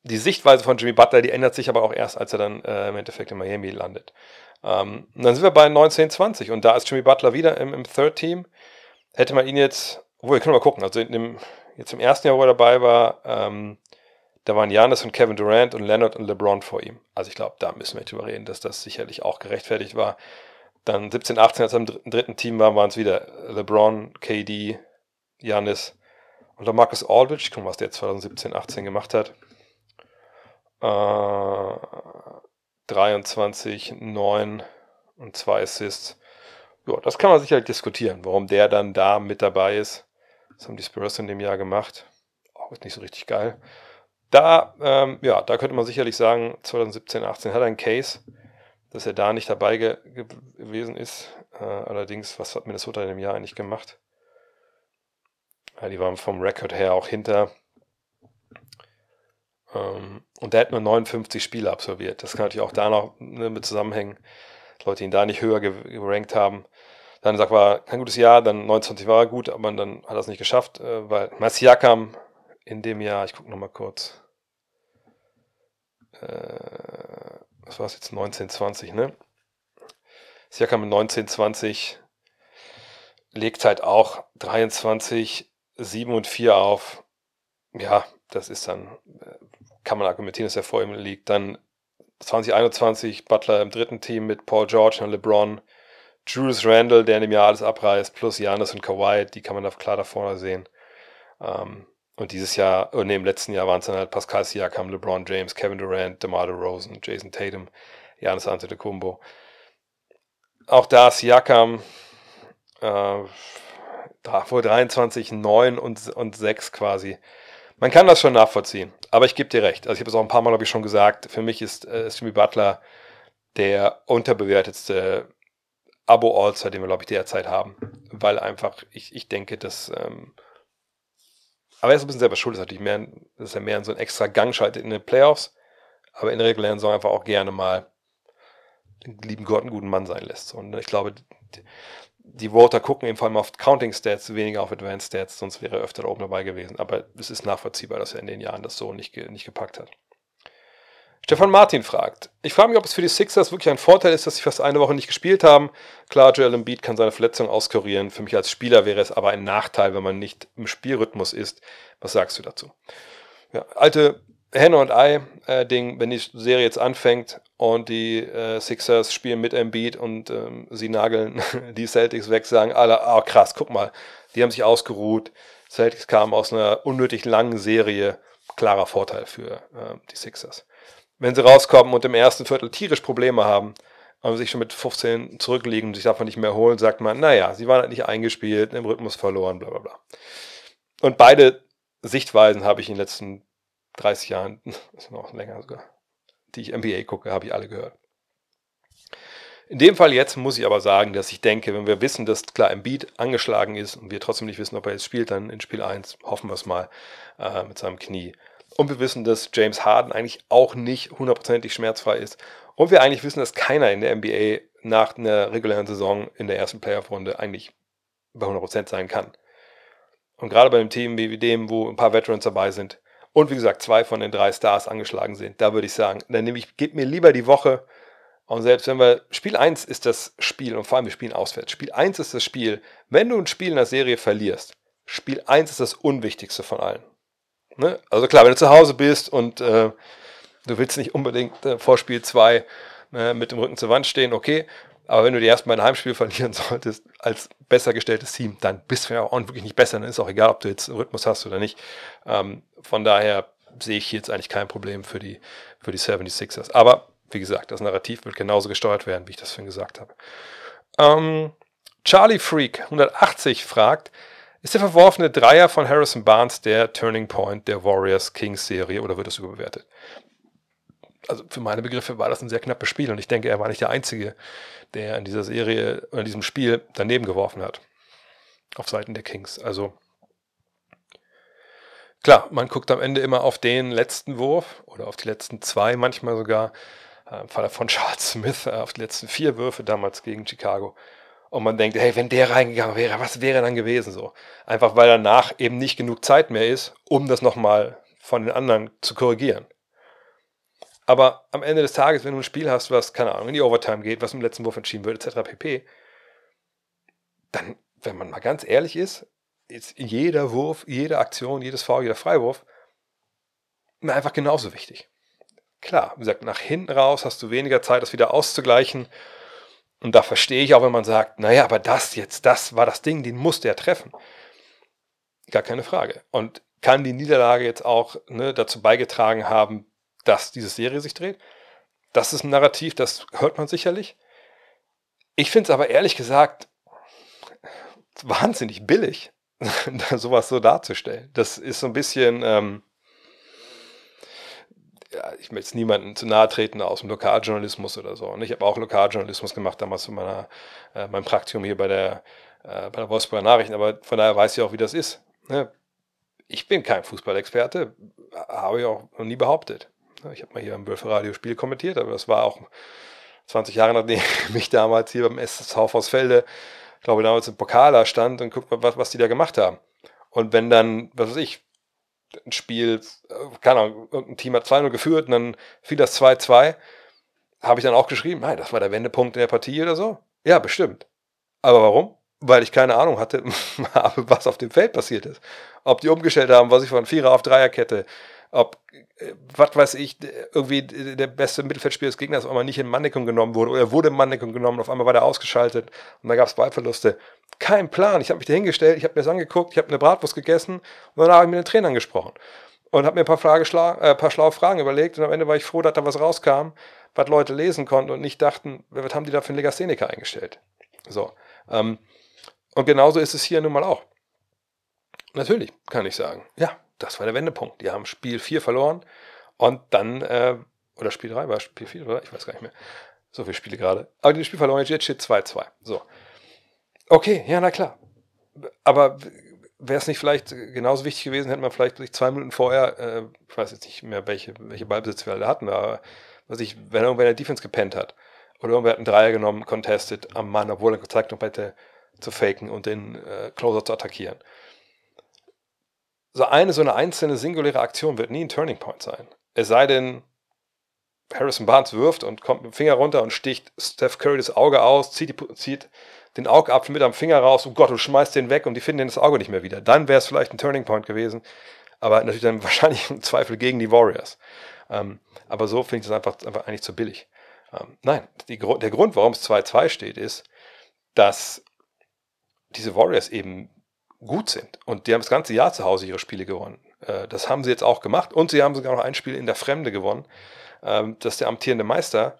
die Sichtweise von Jimmy Butler, die ändert sich aber auch erst, als er dann äh, im Endeffekt in Miami landet. Ähm, und dann sind wir bei 1920 und da ist Jimmy Butler wieder im, im Third Team. Hätte man ihn jetzt, obwohl, wir können mal gucken, also in dem Jetzt im ersten Jahr, wo er dabei war, ähm, da waren Janis und Kevin Durant und Leonard und LeBron vor ihm. Also ich glaube, da müssen wir drüber reden, dass das sicherlich auch gerechtfertigt war. Dann 17, 18, als er im dritten, Team war, waren es wieder LeBron, KD, Janis und dann Marcus Aldridge. Ich gucke mal, was der 2017, 18 gemacht hat. Äh, 23, 9 und 2 Assists. Ja, das kann man sicherlich diskutieren, warum der dann da mit dabei ist. Das haben die Spurs in dem Jahr gemacht. Auch ist nicht so richtig geil. Da, ähm, ja, da könnte man sicherlich sagen, 2017, 18 hat er einen Case, dass er da nicht dabei ge gewesen ist. Äh, allerdings, was hat Minnesota in dem Jahr eigentlich gemacht? Ja, die waren vom Rekord her auch hinter. Ähm, und der hat nur 59 Spiele absolviert. Das kann natürlich auch da noch ne, mit zusammenhängen. Leute, die ihn da nicht höher gerankt haben. Dann sagt war kein gutes Jahr, dann 29 war er gut, aber dann hat er es nicht geschafft, äh, weil Masiakam in dem Jahr, ich gucke nochmal kurz, äh, was war es jetzt, 1920, ne? Siakam mit 1920 legt halt auch 23, 7 und 4 auf. Ja, das ist dann, äh, kann man argumentieren, dass er vor ihm liegt. Dann 2021 Butler im dritten Team mit Paul George und LeBron. Julius Randle, der in dem Jahr alles abreißt, plus Janis und Kawhi, die kann man da klar da vorne sehen. Ähm, und dieses Jahr, oh nee, im letzten Jahr waren es dann halt Pascal Siakam, LeBron James, Kevin Durant, DeMar DeRozan, Jason Tatum, Janis Antetokounmpo. Auch da Siakam äh, vor 23, 9 und, und 6 quasi. Man kann das schon nachvollziehen, aber ich gebe dir recht. Also ich habe es auch ein paar Mal, glaube ich, schon gesagt. Für mich ist äh, Jimmy Butler der unterbewertetste Abo-All-Star, den wir, glaube ich, derzeit haben. Weil einfach, ich, ich denke, dass. Ähm, aber er ist ein bisschen selber schuld, ist natürlich mehr, dass er mehr in so einen extra Gang schaltet in den Playoffs, aber in der regulären Saison einfach auch gerne mal den lieben Gott einen guten Mann sein lässt. Und ich glaube, die, Voter gucken eben vor allem auf Counting Stats, weniger auf Advanced Stats, sonst wäre er öfter da oben dabei gewesen. Aber es ist nachvollziehbar, dass er in den Jahren das so nicht, nicht gepackt hat. Stefan Martin fragt, ich frage mich, ob es für die Sixers wirklich ein Vorteil ist, dass sie fast eine Woche nicht gespielt haben. Klar, Joel Embiid kann seine Verletzung auskurieren. Für mich als Spieler wäre es aber ein Nachteil, wenn man nicht im Spielrhythmus ist. Was sagst du dazu? Ja, alte Henne und Ei äh, wenn die Serie jetzt anfängt und die äh, Sixers spielen mit Embiid und ähm, sie nageln die Celtics weg, sagen alle, oh krass, guck mal, die haben sich ausgeruht. Celtics kamen aus einer unnötig langen Serie. Klarer Vorteil für äh, die Sixers wenn sie rauskommen und im ersten Viertel tierisch Probleme haben, aber sich schon mit 15 zurückliegen und sich davon nicht mehr holen, sagt man, naja, sie waren halt nicht eingespielt, im Rhythmus verloren, bla bla bla. Und beide Sichtweisen habe ich in den letzten 30 Jahren, ist noch länger sogar, die ich NBA gucke, habe ich alle gehört. In dem Fall jetzt muss ich aber sagen, dass ich denke, wenn wir wissen, dass klar Beat angeschlagen ist und wir trotzdem nicht wissen, ob er jetzt spielt, dann in Spiel 1 hoffen wir es mal äh, mit seinem Knie. Und wir wissen, dass James Harden eigentlich auch nicht hundertprozentig schmerzfrei ist. Und wir eigentlich wissen, dass keiner in der NBA nach einer regulären Saison in der ersten Playoff-Runde eigentlich bei 100% sein kann. Und gerade bei einem Team wie dem, wo ein paar Veterans dabei sind und wie gesagt zwei von den drei Stars angeschlagen sind, da würde ich sagen, dann nehme ich, gib mir lieber die Woche. Und selbst wenn wir, Spiel 1 ist das Spiel und vor allem wir spielen auswärts. Spiel 1 ist das Spiel. Wenn du ein Spiel in der Serie verlierst, Spiel 1 ist das unwichtigste von allen. Ne? Also klar, wenn du zu Hause bist und äh, du willst nicht unbedingt äh, vor Spiel 2 äh, mit dem Rücken zur Wand stehen, okay. Aber wenn du die ersten beiden Heimspiele verlieren solltest als besser gestelltes Team, dann bist du ja auch wirklich nicht besser. Dann ist auch egal, ob du jetzt einen Rhythmus hast oder nicht. Ähm, von daher sehe ich jetzt eigentlich kein Problem für die, für die 76ers. Aber wie gesagt, das Narrativ wird genauso gesteuert werden, wie ich das vorhin gesagt habe. Ähm, Charlie Freak 180 fragt, ist der verworfene Dreier von Harrison Barnes der Turning Point der Warriors Kings Serie oder wird das überbewertet? Also für meine Begriffe war das ein sehr knappes Spiel und ich denke, er war nicht der Einzige, der in dieser Serie oder in diesem Spiel daneben geworfen hat. Auf Seiten der Kings. Also klar, man guckt am Ende immer auf den letzten Wurf oder auf die letzten zwei manchmal sogar. Äh, Im Falle von Charles Smith äh, auf die letzten vier Würfe damals gegen Chicago und man denkt, hey, wenn der reingegangen wäre, was wäre dann gewesen so? Einfach weil danach eben nicht genug Zeit mehr ist, um das nochmal von den anderen zu korrigieren. Aber am Ende des Tages, wenn du ein Spiel hast, was, keine Ahnung, in die Overtime geht, was im letzten Wurf entschieden wird, etc. pp., dann, wenn man mal ganz ehrlich ist, ist jeder Wurf, jede Aktion, jedes Foul, jeder Freiwurf mir einfach genauso wichtig. Klar, wie gesagt, nach hinten raus hast du weniger Zeit, das wieder auszugleichen. Und da verstehe ich auch, wenn man sagt, naja, aber das jetzt, das war das Ding, den musste er treffen. Gar keine Frage. Und kann die Niederlage jetzt auch ne, dazu beigetragen haben, dass diese Serie sich dreht? Das ist ein Narrativ, das hört man sicherlich. Ich finde es aber ehrlich gesagt wahnsinnig billig, sowas so darzustellen. Das ist so ein bisschen, ähm, ja, ich möchte jetzt niemanden zu nahe treten aus dem Lokaljournalismus oder so. Und ich habe auch Lokaljournalismus gemacht damals in meiner, äh, meinem Praktikum hier bei der, äh, bei der Wolfsburger Nachrichten, aber von daher weiß ich auch, wie das ist. Ne? Ich bin kein Fußballexperte, habe ich auch noch nie behauptet. Ich habe mal hier im Bölfer Spiel kommentiert, aber das war auch 20 Jahre nachdem ich damals hier beim SSV Vossfelde, ich glaube damals im Pokal da stand und guckt mal, was, was die da gemacht haben. Und wenn dann, was weiß ich, ein Spiel, äh, keine Ahnung, irgendein Team hat 2-0 geführt und dann fiel das 2-2, habe ich dann auch geschrieben, nein, das war der Wendepunkt in der Partie oder so. Ja, bestimmt. Aber warum? Weil ich keine Ahnung hatte, was auf dem Feld passiert ist. Ob die umgestellt haben, was ich von Vierer auf Dreierkette, ob, äh, was weiß ich, irgendwie der beste Mittelfeldspieler des Gegners auf einmal nicht in Mannequin genommen wurde oder er wurde in Mannequin genommen, auf einmal war der ausgeschaltet und da gab es Ballverluste. Kein Plan. Ich habe mich da hingestellt, ich habe mir das angeguckt, ich habe eine Bratwurst gegessen und danach habe ich mit den Trainern gesprochen und habe mir ein paar, Frage, äh, paar schlaue Fragen überlegt und am Ende war ich froh, dass da was rauskam, was Leute lesen konnten und nicht dachten, was haben die da für einen Legastheniker eingestellt. So. Ähm, und genauso ist es hier nun mal auch. Natürlich kann ich sagen, ja, das war der Wendepunkt. Die haben Spiel 4 verloren und dann, äh, oder Spiel 3 war Spiel 4, oder? Ich weiß gar nicht mehr. So viele Spiele gerade. Aber die Spiel verloren, jetzt steht 2-2. So. Okay, ja, na klar. Aber wäre es nicht vielleicht genauso wichtig gewesen, hätte man vielleicht sich zwei Minuten vorher, äh, ich weiß jetzt nicht mehr, welche, welche Ballbesitz wir alle hatten, aber was ich, wenn irgendwer in der Defense gepennt hat oder irgendwer hat einen Dreier genommen, contested am Mann, obwohl er gezeigt noch hätte zu faken und den äh, Closer zu attackieren so eine, so eine einzelne singuläre Aktion wird nie ein Turning Point sein. Es sei denn, Harrison Barnes wirft und kommt mit dem Finger runter und sticht Steph Curry das Auge aus, zieht, die, zieht den Augapfel mit am Finger raus, oh Gott, du schmeißt den weg und die finden das Auge nicht mehr wieder. Dann wäre es vielleicht ein Turning Point gewesen, aber natürlich dann wahrscheinlich im Zweifel gegen die Warriors. Ähm, aber so finde ich das einfach, einfach eigentlich zu billig. Ähm, nein, die, der Grund, warum es 2-2 steht, ist, dass diese Warriors eben gut sind. Und die haben das ganze Jahr zu Hause ihre Spiele gewonnen. Äh, das haben sie jetzt auch gemacht. Und sie haben sogar noch ein Spiel in der Fremde gewonnen. Ähm, das ist der amtierende Meister.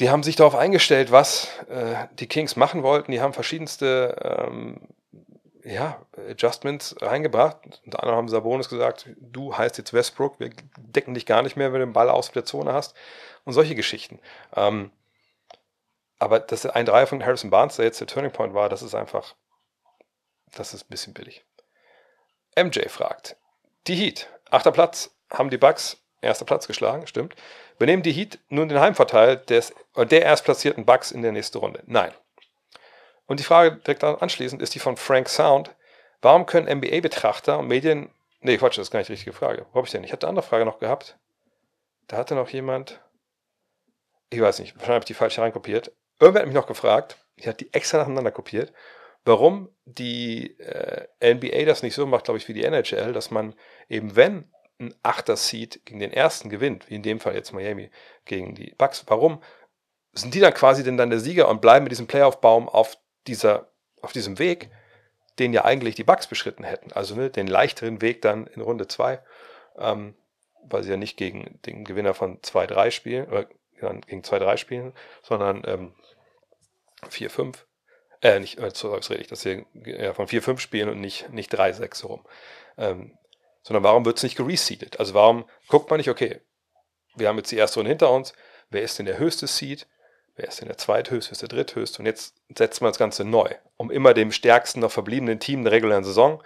Die haben sich darauf eingestellt, was äh, die Kings machen wollten. Die haben verschiedenste ähm, ja, Adjustments reingebracht. Unter anderem haben Sabonis gesagt, du heißt jetzt Westbrook, wir decken dich gar nicht mehr, wenn du den Ball aus der Zone hast. Und solche Geschichten. Ähm, aber dass ein Dreier von Harrison Barnes, der jetzt der Turning Point war, das ist einfach das ist ein bisschen billig. MJ fragt, die Heat, achter Platz, haben die Bucks erster Platz geschlagen, stimmt. Benehmen die Heat nun den Heimvorteil des, der erstplatzierten Bucks in der nächsten Runde? Nein. Und die Frage direkt anschließend ist die von Frank Sound. Warum können NBA-Betrachter und Medien. Nee, Quatsch, das ist gar nicht die richtige Frage. Wo habe ich denn? Ich hatte eine andere Frage noch gehabt. Da hatte noch jemand. Ich weiß nicht, wahrscheinlich habe ich die falsch reinkopiert. Irgendwer hat mich noch gefragt. Ich hatte die extra nacheinander kopiert warum die äh, NBA das nicht so macht, glaube ich, wie die NHL, dass man eben, wenn ein achter Seed gegen den ersten gewinnt, wie in dem Fall jetzt Miami gegen die Bucks, warum sind die dann quasi denn dann der Sieger und bleiben mit diesem Playoff-Baum auf, dieser, auf diesem Weg, den ja eigentlich die Bucks beschritten hätten. Also ne, den leichteren Weg dann in Runde 2, ähm, weil sie ja nicht gegen den Gewinner von 2-3 spielen, oder gegen 2-3 spielen, sondern ähm, 4-5. Äh, nicht, äh, so rede ich, dass wir ja, von 4-5 spielen und nicht, nicht 3-6 so rum. Ähm, sondern warum wird es nicht gereseedet? Also warum guckt man nicht, okay, wir haben jetzt die erste Runde hinter uns, wer ist denn der höchste Seed? Wer ist denn der zweithöchste, der dritthöchste? Und jetzt setzt man das Ganze neu, um immer dem stärksten noch verbliebenen Team der regulären Saison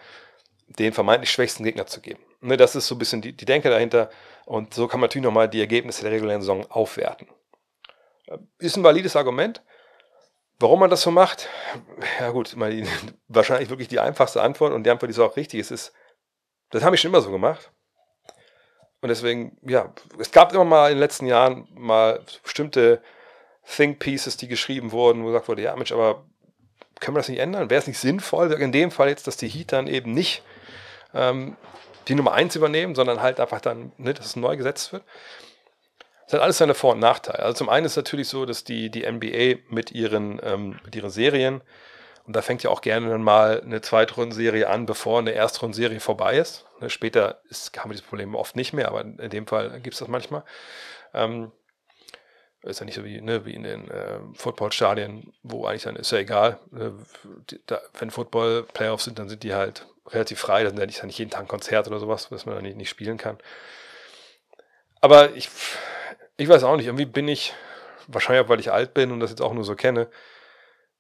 den vermeintlich schwächsten Gegner zu geben. Ne, das ist so ein bisschen die, die Denke dahinter. Und so kann man natürlich nochmal die Ergebnisse der regulären Saison aufwerten. Äh, ist ein valides Argument. Warum man das so macht? Ja gut, die, wahrscheinlich wirklich die einfachste Antwort und die Antwort ist auch richtig. Es ist, das habe ich schon immer so gemacht. Und deswegen, ja, es gab immer mal in den letzten Jahren mal bestimmte Think Pieces, die geschrieben wurden, wo gesagt wurde, ja Mensch, aber können wir das nicht ändern? Wäre es nicht sinnvoll, in dem Fall jetzt, dass die Heat dann eben nicht ähm, die Nummer 1 übernehmen, sondern halt einfach dann, ne, dass es neu gesetzt wird? Das hat alles seine Vor- und Nachteile. Also zum einen ist es natürlich so, dass die, die NBA mit ihren, ähm, mit ihren Serien, und da fängt ja auch gerne dann mal eine Zweitrundenserie an, bevor eine Erstrundenserie vorbei ist. Ne, später ist, haben wir dieses Problem oft nicht mehr, aber in dem Fall gibt es das manchmal. Ähm, ist ja nicht so wie, ne, wie in den äh, Footballstadien, wo eigentlich dann ist ja egal. Ne, da, wenn Football-Playoffs sind, dann sind die halt relativ frei. Da sind ja nicht, nicht jeden Tag ein Konzert oder sowas, was man dann nicht, nicht spielen kann. Aber ich, ich weiß auch nicht, irgendwie bin ich, wahrscheinlich auch, weil ich alt bin und das jetzt auch nur so kenne,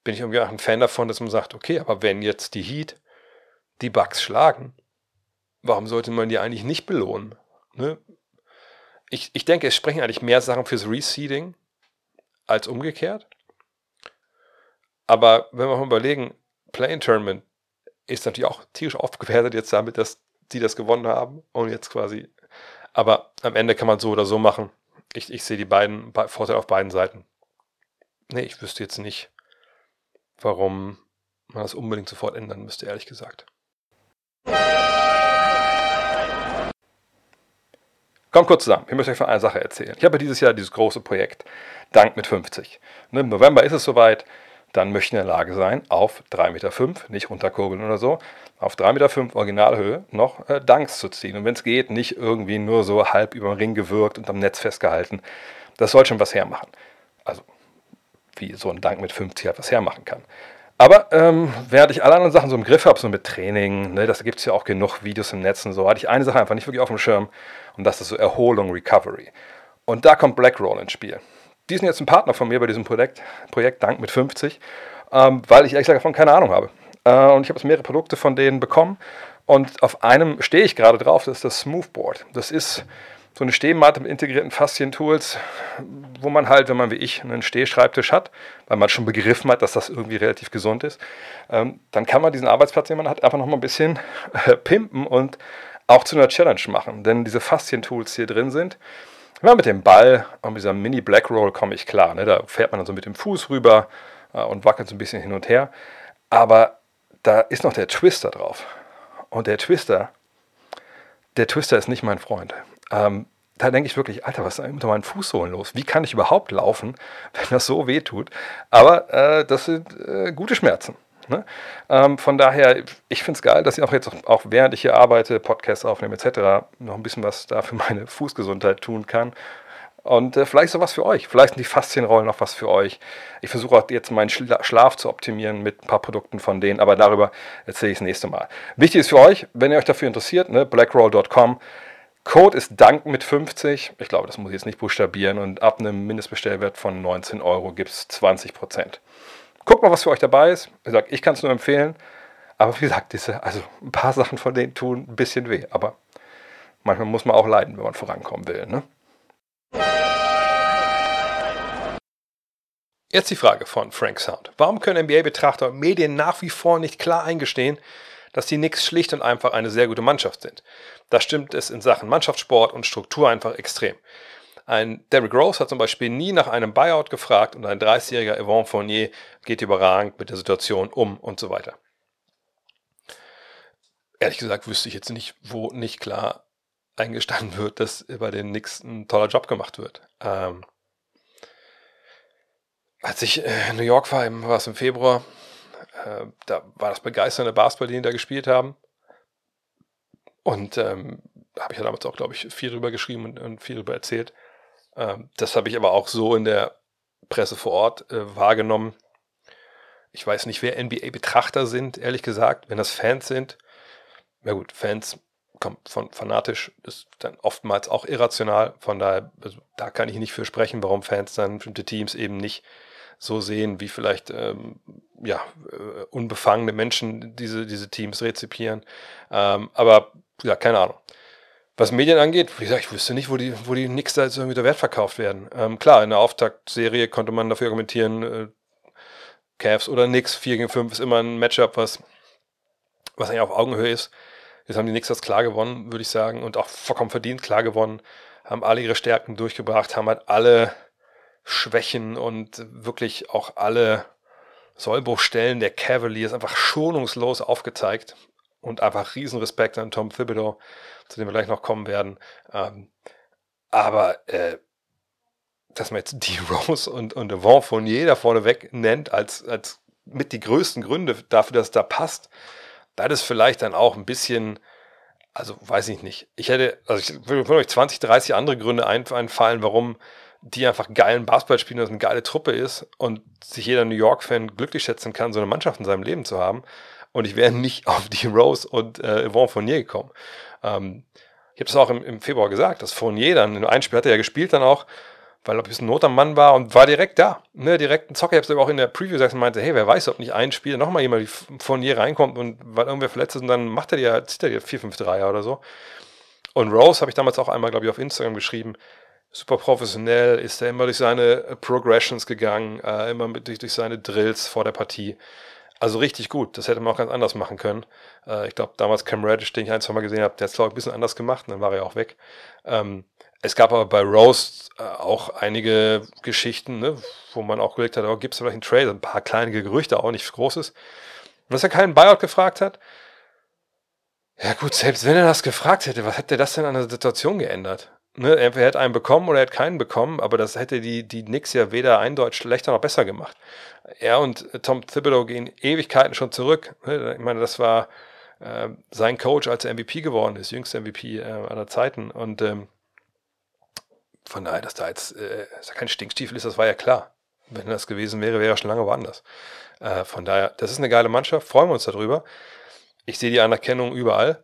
bin ich irgendwie auch ein Fan davon, dass man sagt, okay, aber wenn jetzt die Heat die Bugs schlagen, warum sollte man die eigentlich nicht belohnen? Ne? Ich, ich denke, es sprechen eigentlich mehr Sachen fürs Reseeding als umgekehrt. Aber wenn wir mal überlegen, Play-in-Tournament ist natürlich auch tierisch aufgewertet jetzt damit, dass die das gewonnen haben und jetzt quasi. Aber am Ende kann man so oder so machen. Ich, ich sehe die beiden Vorteile auf beiden Seiten. Nee, ich wüsste jetzt nicht, warum man das unbedingt sofort ändern müsste, ehrlich gesagt. Kommt kurz zusammen. Ich möchte euch von einer Sache erzählen. Ich habe dieses Jahr dieses große Projekt Dank mit 50. Ne, Im November ist es soweit. Dann möchten wir in der Lage sein, auf 3,5 Meter, nicht runterkurbeln oder so, auf 3,5 Meter Originalhöhe noch äh, Dunks zu ziehen. Und wenn es geht, nicht irgendwie nur so halb über den Ring gewirkt und am Netz festgehalten. Das soll schon was hermachen. Also, wie so ein Dank mit 50 halt was hermachen kann. Aber ähm, während ich alle anderen Sachen so im Griff habe, so mit Training, ne, das gibt es ja auch genug Videos im Netz und so, hatte ich eine Sache einfach nicht wirklich auf dem Schirm und das ist so Erholung, Recovery. Und da kommt Blackroll ins Spiel. Die sind jetzt ein Partner von mir bei diesem Projekt, Projekt Dank mit 50, ähm, weil ich ehrlich gesagt davon keine Ahnung habe. Äh, und ich habe jetzt mehrere Produkte von denen bekommen und auf einem stehe ich gerade drauf, das ist das Smoothboard. Das ist so eine Stehmatte mit integrierten Faszientools, wo man halt, wenn man wie ich einen Stehschreibtisch hat, weil man schon begriffen hat, dass das irgendwie relativ gesund ist, ähm, dann kann man diesen Arbeitsplatz, den man hat, einfach noch mal ein bisschen äh, pimpen und auch zu einer Challenge machen. Denn diese Faszientools hier drin sind, ja, mit dem Ball und dieser Mini Black Roll komme ich klar. Ne? Da fährt man dann so mit dem Fuß rüber äh, und wackelt so ein bisschen hin und her. Aber da ist noch der Twister drauf. Und der Twister, der Twister ist nicht mein Freund. Ähm, da denke ich wirklich, Alter, was ist mit meinen Fußsohlen los? Wie kann ich überhaupt laufen, wenn das so weh tut? Aber äh, das sind äh, gute Schmerzen. Ne? Ähm, von daher, ich finde es geil, dass ich auch jetzt, auch während ich hier arbeite, Podcasts aufnehme etc., noch ein bisschen was da für meine Fußgesundheit tun kann. Und äh, vielleicht sowas für euch. Vielleicht sind die Faszienrollen noch was für euch. Ich versuche auch jetzt meinen Schla Schlaf zu optimieren mit ein paar Produkten von denen, aber darüber erzähle ich das nächste Mal. Wichtig ist für euch, wenn ihr euch dafür interessiert, ne, blackroll.com. Code ist Dank mit 50. Ich glaube, das muss ich jetzt nicht buchstabieren. Und ab einem Mindestbestellwert von 19 Euro gibt es 20 Prozent. Guckt mal, was für euch dabei ist. Ich sage, ich kann es nur empfehlen. Aber wie gesagt, diese, also ein paar Sachen von denen tun ein bisschen weh. Aber manchmal muss man auch leiden, wenn man vorankommen will. Ne? Jetzt die Frage von Frank Sound. Warum können NBA-Betrachter und Medien nach wie vor nicht klar eingestehen, dass die Knicks schlicht und einfach eine sehr gute Mannschaft sind? Da stimmt es in Sachen Mannschaftssport und Struktur einfach extrem. Ein Derrick Rose hat zum Beispiel nie nach einem Buyout gefragt und ein 30-jähriger Yvonne Fournier geht überragend mit der Situation um und so weiter. Ehrlich gesagt wüsste ich jetzt nicht, wo nicht klar eingestanden wird, dass bei den Knicks ein toller Job gemacht wird. Ähm, als ich äh, in New York war, war es im Februar, äh, da war das begeisternde Basketball, den die da gespielt haben. Und ähm, habe ich ja damals auch, glaube ich, viel drüber geschrieben und, und viel drüber erzählt. Ähm, das habe ich aber auch so in der Presse vor Ort äh, wahrgenommen. Ich weiß nicht, wer NBA-Betrachter sind, ehrlich gesagt. Wenn das Fans sind, na gut, Fans kommt von fanatisch, ist dann oftmals auch irrational. Von daher, also, da kann ich nicht für sprechen, warum Fans dann bestimmte Teams eben nicht so sehen, wie vielleicht ähm, ja, äh, unbefangene Menschen diese, diese Teams rezipieren. Ähm, aber ja, keine Ahnung. Was Medien angeht, wie gesagt, ich wüsste nicht, wo die, wo die Knicks da jetzt irgendwie der Wert verkauft werden. Ähm, klar, in der Auftaktserie konnte man dafür argumentieren, äh, Cavs oder Knicks 4 gegen 5 ist immer ein Matchup, was, was eigentlich auf Augenhöhe ist. Jetzt haben die Knicks das klar gewonnen, würde ich sagen, und auch vollkommen verdient klar gewonnen, haben alle ihre Stärken durchgebracht, haben halt alle Schwächen und wirklich auch alle Sollbruchstellen der Cavaliers einfach schonungslos aufgezeigt und einfach Riesenrespekt an Tom Thibodeau, zu dem wir gleich noch kommen werden. Ähm, aber äh, dass man jetzt die Rose und, und Vaughn Fournier da vorne weg nennt, als, als mit die größten Gründe dafür, dass es da passt, das ist vielleicht dann auch ein bisschen, also weiß ich nicht. Ich hätte, also ich würde euch 20, 30 andere Gründe einfallen, warum die einfach geilen Basketball spielen, dass eine geile Truppe ist und sich jeder New York-Fan glücklich schätzen kann, so eine Mannschaft in seinem Leben zu haben. Und ich wäre nicht auf die Rose und äh, Yvonne Fournier gekommen. Ähm, ich habe das auch im, im, Februar gesagt, dass Fournier dann, in einem Spiel hat er ja gespielt dann auch, weil er ein bisschen Not am Mann war und war direkt da. Ne, direkt ein Zocker. Ich habe es auch in der Preview gesagt und meinte, hey, wer weiß, ob nicht ein Spiel nochmal jemand von hier reinkommt und weil irgendwer verletzt ist und dann macht er dir, zieht er dir 4, 5, 3 oder so. Und Rose habe ich damals auch einmal, glaube ich, auf Instagram geschrieben, super professionell, ist er immer durch seine Progressions gegangen, äh, immer mit, durch, durch seine Drills vor der Partie. Also richtig gut. Das hätte man auch ganz anders machen können. Äh, ich glaube, damals Cam Reddish, den ich ein, zwei Mal gesehen habe, der hat es, glaube ich, ein bisschen anders gemacht und dann war er auch weg. Ähm, es gab aber bei Rose äh, auch einige Geschichten, ne, wo man auch überlegt hat, oh, gibt es vielleicht einen Trade? Ein paar kleine Gerüchte, auch nichts Großes. Und dass er keinen Buyout gefragt hat, ja gut, selbst wenn er das gefragt hätte, was hätte das denn an der Situation geändert? Ne, er hätte einen bekommen oder er hätte keinen bekommen, aber das hätte die, die Knicks ja weder eindeutig schlechter noch besser gemacht. Er und Tom Thibodeau gehen Ewigkeiten schon zurück. Ne, ich meine, das war äh, sein Coach, als er MVP geworden ist, jüngster MVP äh, aller Zeiten. Und ähm, von daher, dass da jetzt äh, dass da kein Stinkstiefel ist, das war ja klar. Wenn das gewesen wäre, wäre er schon lange woanders. Äh, von daher, das ist eine geile Mannschaft, freuen wir uns darüber. Ich sehe die Anerkennung überall.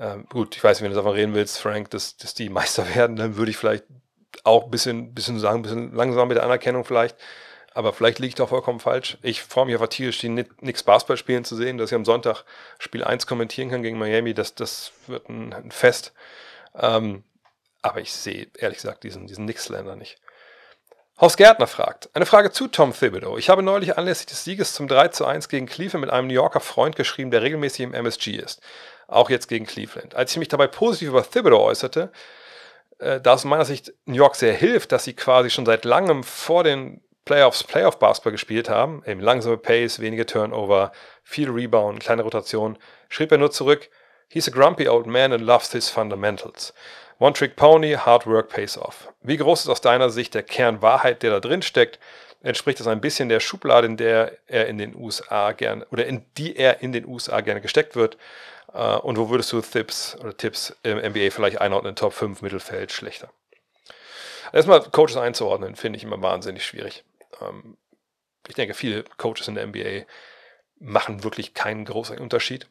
Ähm, gut, ich weiß nicht, wenn du davon reden willst, Frank, dass, dass die Meister werden, dann würde ich vielleicht auch ein bisschen, bisschen sagen, ein bisschen langsam mit der Anerkennung vielleicht. Aber vielleicht liege ich da vollkommen falsch. Ich freue mich einfach tierisch, die Knicks Basketball spielen zu sehen, dass ich am Sonntag Spiel 1 kommentieren kann gegen Miami. Das, das wird ein, ein Fest. Ähm, aber ich sehe ehrlich gesagt diesen, diesen Knicks-Länder nicht. Horst Gärtner fragt, eine Frage zu Tom Thibodeau. Ich habe neulich anlässlich des Sieges zum 3 zu 1 gegen Cleveland mit einem New Yorker Freund geschrieben, der regelmäßig im MSG ist. Auch jetzt gegen Cleveland. Als ich mich dabei positiv über Thibodeau äußerte, äh, da aus meiner Sicht New York sehr hilft, dass sie quasi schon seit langem vor den Playoffs Playoff-Basketball gespielt haben, eben langsame Pace, wenige Turnover, viel Rebound, kleine Rotation, schrieb er nur zurück, He's a grumpy old man and loves his fundamentals. One Trick Pony, Hard Work pays off. Wie groß ist aus deiner Sicht der Kern Wahrheit, der da drin steckt? Entspricht das ein bisschen der Schublade, in der er in den USA gerne oder in die er in den USA gerne gesteckt wird? Äh, und wo würdest du Tipps oder Tipps im NBA vielleicht einordnen? Top 5, Mittelfeld, schlechter? Erstmal Coaches einzuordnen, finde ich immer wahnsinnig schwierig. Ähm, ich denke, viele Coaches in der NBA machen wirklich keinen großen Unterschied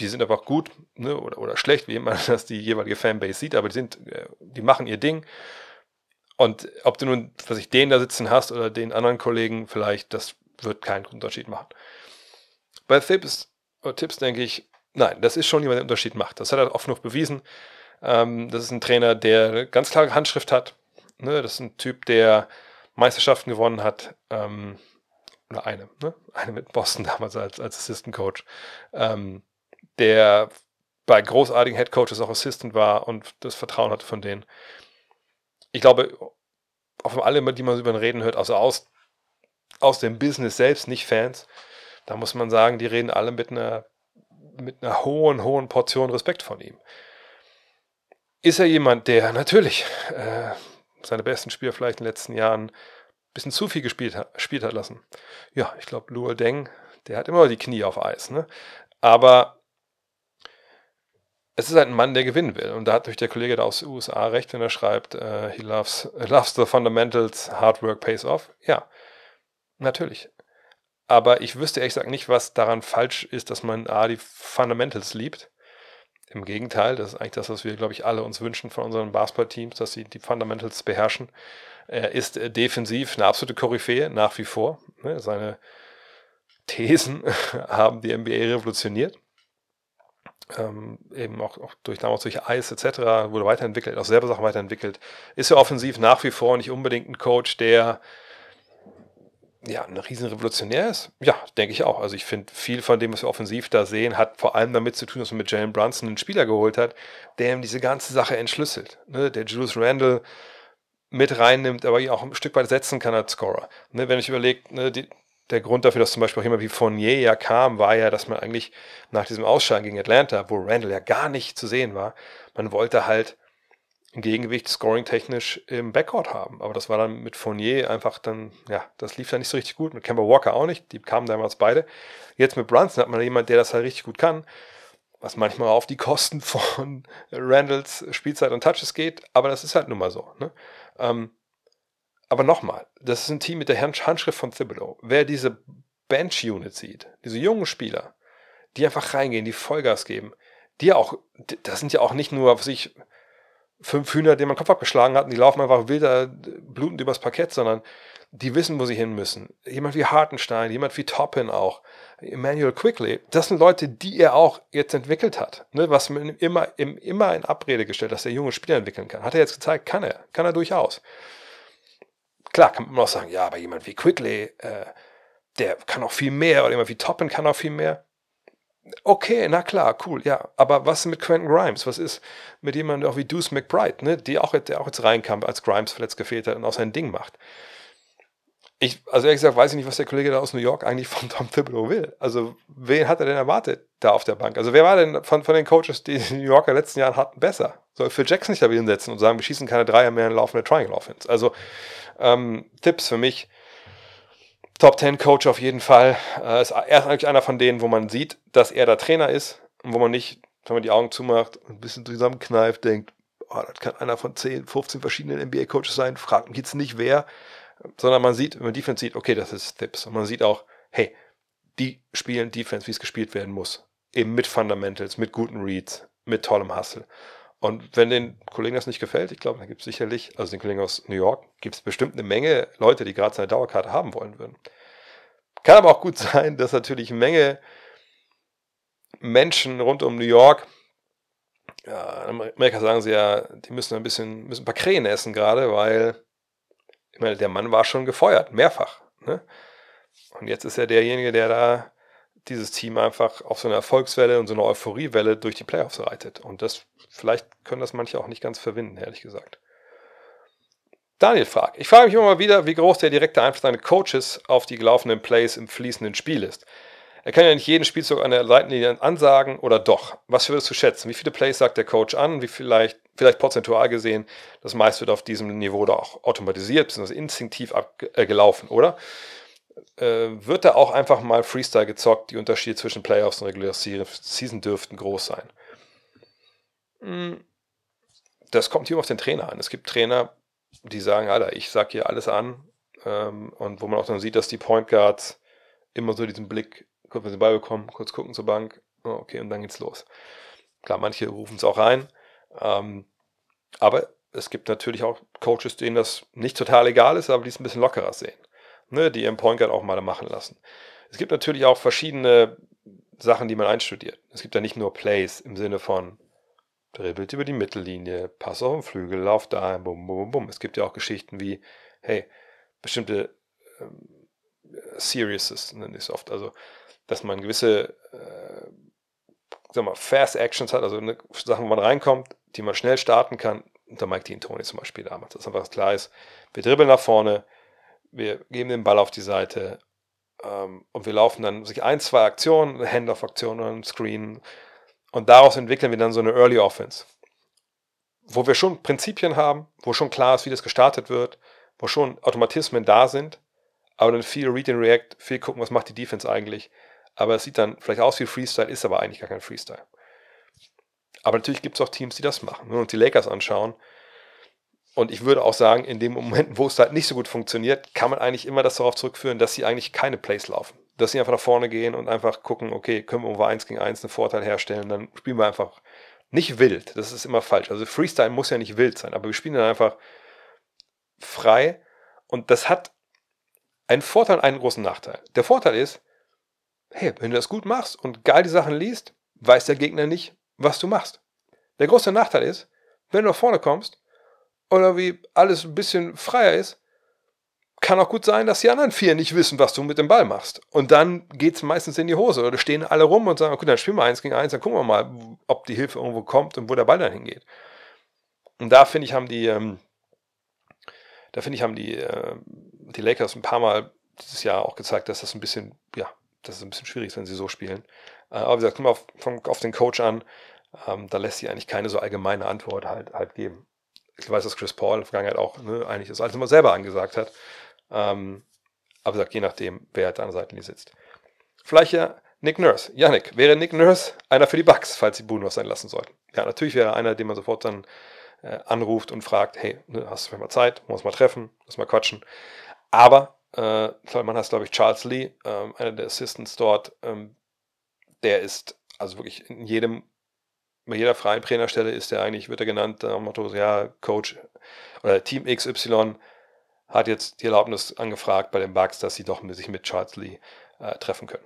die sind einfach gut ne, oder, oder schlecht, wie immer das die jeweilige Fanbase sieht, aber die sind, äh, die machen ihr Ding. Und ob du nun, was ich den da sitzen hast oder den anderen Kollegen, vielleicht, das wird keinen Unterschied machen. Bei Tipps, Tipps denke ich, nein, das ist schon jemand, der Unterschied macht. Das hat er oft noch bewiesen. Ähm, das ist ein Trainer, der ganz klare Handschrift hat. Ne? Das ist ein Typ, der Meisterschaften gewonnen hat. Ähm, oder eine, ne? eine mit Boston damals als, als Assistant Coach. Ähm, der bei großartigen Headcoaches auch Assistant war und das Vertrauen hatte von denen. Ich glaube, auch von allen, die man über ihn reden hört, also aus, aus dem Business selbst, nicht Fans, da muss man sagen, die reden alle mit einer, mit einer hohen, hohen Portion Respekt von ihm. Ist er jemand, der natürlich äh, seine besten Spieler vielleicht in den letzten Jahren ein bisschen zu viel gespielt hat, gespielt hat lassen? Ja, ich glaube, Luol Deng, der hat immer die Knie auf Eis. Ne? Aber es ist halt ein Mann, der gewinnen will. Und da hat durch der Kollege da aus den USA recht, wenn er schreibt, uh, he loves, loves the fundamentals, hard work pays off. Ja, natürlich. Aber ich wüsste ehrlich gesagt nicht, was daran falsch ist, dass man A, die Fundamentals liebt. Im Gegenteil, das ist eigentlich das, was wir, glaube ich, alle uns wünschen von unseren Basketball-Teams, dass sie die Fundamentals beherrschen. Er ist äh, defensiv eine absolute Koryphäe, nach wie vor. Ne, seine Thesen haben die NBA revolutioniert ähm, eben auch, auch, durch damals durch Eis etc. wurde weiterentwickelt, auch selber Sachen weiterentwickelt. Ist ja offensiv nach wie vor nicht unbedingt ein Coach, der ja, ein riesen Revolutionär ist? Ja, denke ich auch. Also ich finde, viel von dem, was wir offensiv da sehen, hat vor allem damit zu tun, dass man mit Jalen Brunson einen Spieler geholt hat, der ihm diese ganze Sache entschlüsselt. Ne? Der Julius Randle mit reinnimmt, aber ihn auch ein Stück weit setzen kann als Scorer. Ne? Wenn ich überlege, ne, die, der Grund dafür, dass zum Beispiel auch jemand wie Fournier ja kam, war ja, dass man eigentlich nach diesem Ausscheiden gegen Atlanta, wo Randall ja gar nicht zu sehen war, man wollte halt ein Gegengewicht scoring-technisch im Backcourt haben. Aber das war dann mit Fournier einfach dann, ja, das lief dann nicht so richtig gut. Mit Kemba Walker auch nicht. Die kamen damals beide. Jetzt mit Brunson hat man jemand, der das halt richtig gut kann. Was manchmal auf die Kosten von Randalls Spielzeit und Touches geht. Aber das ist halt nun mal so. Ne? Ähm, aber nochmal, das ist ein Team mit der Handschrift von Thibodeau. Wer diese Bench-Unit sieht, diese jungen Spieler, die einfach reingehen, die Vollgas geben, die auch, das sind ja auch nicht nur, was ich, fünf Hühner, denen man Kopf abgeschlagen hat, und die laufen einfach wilder, blutend übers Parkett, sondern die wissen, wo sie hin müssen. Jemand wie Hartenstein, jemand wie Toppin auch, Emmanuel Quickly, das sind Leute, die er auch jetzt entwickelt hat. Ne, was man immer, immer in Abrede gestellt, dass der junge Spieler entwickeln kann. Hat er jetzt gezeigt, kann er, kann er durchaus. Klar, kann man auch sagen, ja, aber jemand wie Quickly, äh, der kann auch viel mehr, oder jemand wie Toppin kann auch viel mehr. Okay, na klar, cool, ja. Aber was mit Quentin Grimes? Was ist mit jemandem auch wie Deuce McBride, ne? die auch, der auch jetzt reinkam, als Grimes verletzt gefehlt hat und auch sein Ding macht? Ich, also ehrlich gesagt, weiß ich nicht, was der Kollege da aus New York eigentlich von Tom Thibodeau will. Also, wen hat er denn erwartet da auf der Bank? Also, wer war denn von, von den Coaches, die die New Yorker letzten Jahren hatten, besser? Soll Phil Jackson nicht da wieder hinsetzen und sagen, wir schießen keine Dreier mehr in laufende Triangle Offense? Also, ähm, Tipps für mich Top 10 Coach auf jeden Fall. Äh, ist, er ist eigentlich einer von denen, wo man sieht, dass er der Trainer ist und wo man nicht, wenn man die Augen zumacht und ein bisschen zusammenkneift, denkt, oh, das kann einer von 10, 15 verschiedenen NBA-Coaches sein, fragt mich jetzt nicht wer, sondern man sieht, wenn man Defense sieht, okay, das ist Tipps. Und man sieht auch, hey, die spielen Defense, wie es gespielt werden muss. Eben mit Fundamentals, mit guten Reads, mit tollem Hustle. Und wenn den Kollegen das nicht gefällt, ich glaube, da gibt es sicherlich, also den Kollegen aus New York, gibt es bestimmt eine Menge Leute, die gerade seine Dauerkarte haben wollen würden. Kann aber auch gut sein, dass natürlich eine Menge Menschen rund um New York, ja, in Amerika sagen sie ja, die müssen ein bisschen, müssen ein paar Krähen essen gerade, weil, ich meine, der Mann war schon gefeuert, mehrfach. Ne? Und jetzt ist er derjenige, der da dieses Team einfach auf so einer Erfolgswelle und so einer Euphoriewelle durch die Playoffs reitet. Und das, vielleicht können das manche auch nicht ganz verwinden, ehrlich gesagt. Daniel fragt, ich frage mich immer mal wieder, wie groß der direkte Einfluss deiner Coaches auf die gelaufenen Plays im fließenden Spiel ist. Er kann ja nicht jeden Spielzug an der Seitenlinie ansagen oder doch. Was würdest du schätzen? Wie viele Plays sagt der Coach an? Wie vielleicht, vielleicht prozentual gesehen, das meiste wird auf diesem Niveau da auch automatisiert, bzw. instinktiv abgelaufen, äh, oder? Äh, wird da auch einfach mal Freestyle gezockt. Die Unterschiede zwischen Playoffs und Regular Season dürften groß sein. Hm, das kommt hier auf den Trainer an. Es gibt Trainer, die sagen, Alter, ich sag hier alles an. Ähm, und wo man auch dann sieht, dass die Point Guards immer so diesen Blick, kurz wenn sie Ball bekommen, kurz gucken zur Bank, oh, okay, und dann geht's los. Klar, manche rufen es auch rein. Ähm, aber es gibt natürlich auch Coaches, denen das nicht total egal ist, aber die es ein bisschen lockerer sehen ne, die ihren Point Guard auch mal machen lassen. Es gibt natürlich auch verschiedene Sachen, die man einstudiert. Es gibt ja nicht nur Plays im Sinne von dribbelt über die Mittellinie, Pass auf den Flügel, Lauf da, bum, bum, bum. Es gibt ja auch Geschichten wie, hey, bestimmte ähm, Serieses, nenne ich es oft, also, dass man gewisse, äh, sag mal, Fast Actions hat, also eine, Sachen, wo man reinkommt, die man schnell starten kann, unter Mike Dean Tony zum Beispiel damals, dass einfach klar ist, wir dribbeln nach vorne, wir geben den Ball auf die Seite ähm, und wir laufen dann sich ein, zwei Aktionen, eine Handoff-Aktion oder Screen und daraus entwickeln wir dann so eine Early Offense, wo wir schon Prinzipien haben, wo schon klar ist, wie das gestartet wird, wo schon Automatismen da sind, aber dann viel Read and React, viel gucken, was macht die Defense eigentlich. Aber es sieht dann vielleicht aus wie Freestyle, ist aber eigentlich gar kein Freestyle. Aber natürlich gibt es auch Teams, die das machen. Wenn wir uns die Lakers anschauen, und ich würde auch sagen, in dem Moment, wo es halt nicht so gut funktioniert, kann man eigentlich immer das darauf zurückführen, dass sie eigentlich keine Plays laufen. Dass sie einfach nach vorne gehen und einfach gucken, okay, können wir über 1 gegen 1 einen Vorteil herstellen, dann spielen wir einfach nicht wild. Das ist immer falsch. Also Freestyle muss ja nicht wild sein, aber wir spielen dann einfach frei und das hat einen Vorteil und einen großen Nachteil. Der Vorteil ist, hey, wenn du das gut machst und geil die Sachen liest, weiß der Gegner nicht, was du machst. Der große Nachteil ist, wenn du nach vorne kommst oder wie alles ein bisschen freier ist, kann auch gut sein, dass die anderen vier nicht wissen, was du mit dem Ball machst. Und dann geht es meistens in die Hose. Oder stehen alle rum und sagen, okay, dann spielen wir eins gegen eins, dann gucken wir mal, ob die Hilfe irgendwo kommt und wo der Ball dann hingeht. Und da finde ich, haben die, ähm, da finde ich, haben die, äh, die Lakers ein paar Mal dieses Jahr auch gezeigt, dass das ein bisschen, ja, dass es ein bisschen schwierig ist, wenn sie so spielen. Äh, aber wie gesagt, kommt auf, auf den Coach an. Ähm, da lässt sich eigentlich keine so allgemeine Antwort halt, halt geben. Ich weiß, dass Chris Paul in der Vergangenheit auch ne, eigentlich das alles immer selber angesagt hat. Ähm, aber sagt, je nachdem, wer halt an der Seitenlinie sitzt. Vielleicht ja Nick Nurse. Yannick, wäre Nick Nurse einer für die Bucks, falls sie Boone was sein lassen sollten? Ja, natürlich wäre er einer, den man sofort dann äh, anruft und fragt, hey, ne, hast du vielleicht mal Zeit, uns mal treffen, muss mal quatschen. Aber äh, man hat, glaube ich, Charles Lee, äh, einer der Assistants dort, ähm, der ist also wirklich in jedem, bei jeder freien Trainerstelle ist der eigentlich, wird er genannt, äh, Motto, ja, Coach oder Team XY hat jetzt die Erlaubnis angefragt bei den Bugs, dass sie doch sich mit Charles Lee äh, treffen können.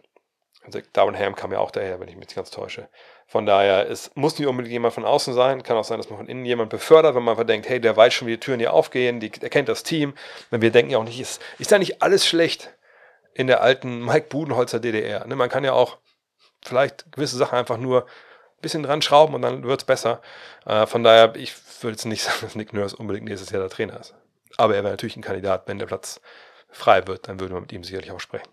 Also Ham kam ja auch daher, wenn ich mich ganz täusche. Von daher, es muss nicht unbedingt jemand von außen sein. Kann auch sein, dass man von innen jemand befördert, wenn man einfach denkt, hey, der weiß schon, wie die Türen hier aufgehen, die, der kennt das Team. Wenn wir denken ja auch nicht, ist, ist ja nicht alles schlecht in der alten Mike Budenholzer DDR. Ne? Man kann ja auch vielleicht gewisse Sachen einfach nur bisschen dran schrauben und dann wird es besser. Äh, von daher, ich würde jetzt nicht sagen, dass Nick Nurse unbedingt nächstes Jahr der Trainer ist. Aber er wäre natürlich ein Kandidat, wenn der Platz frei wird, dann würde man mit ihm sicherlich auch sprechen.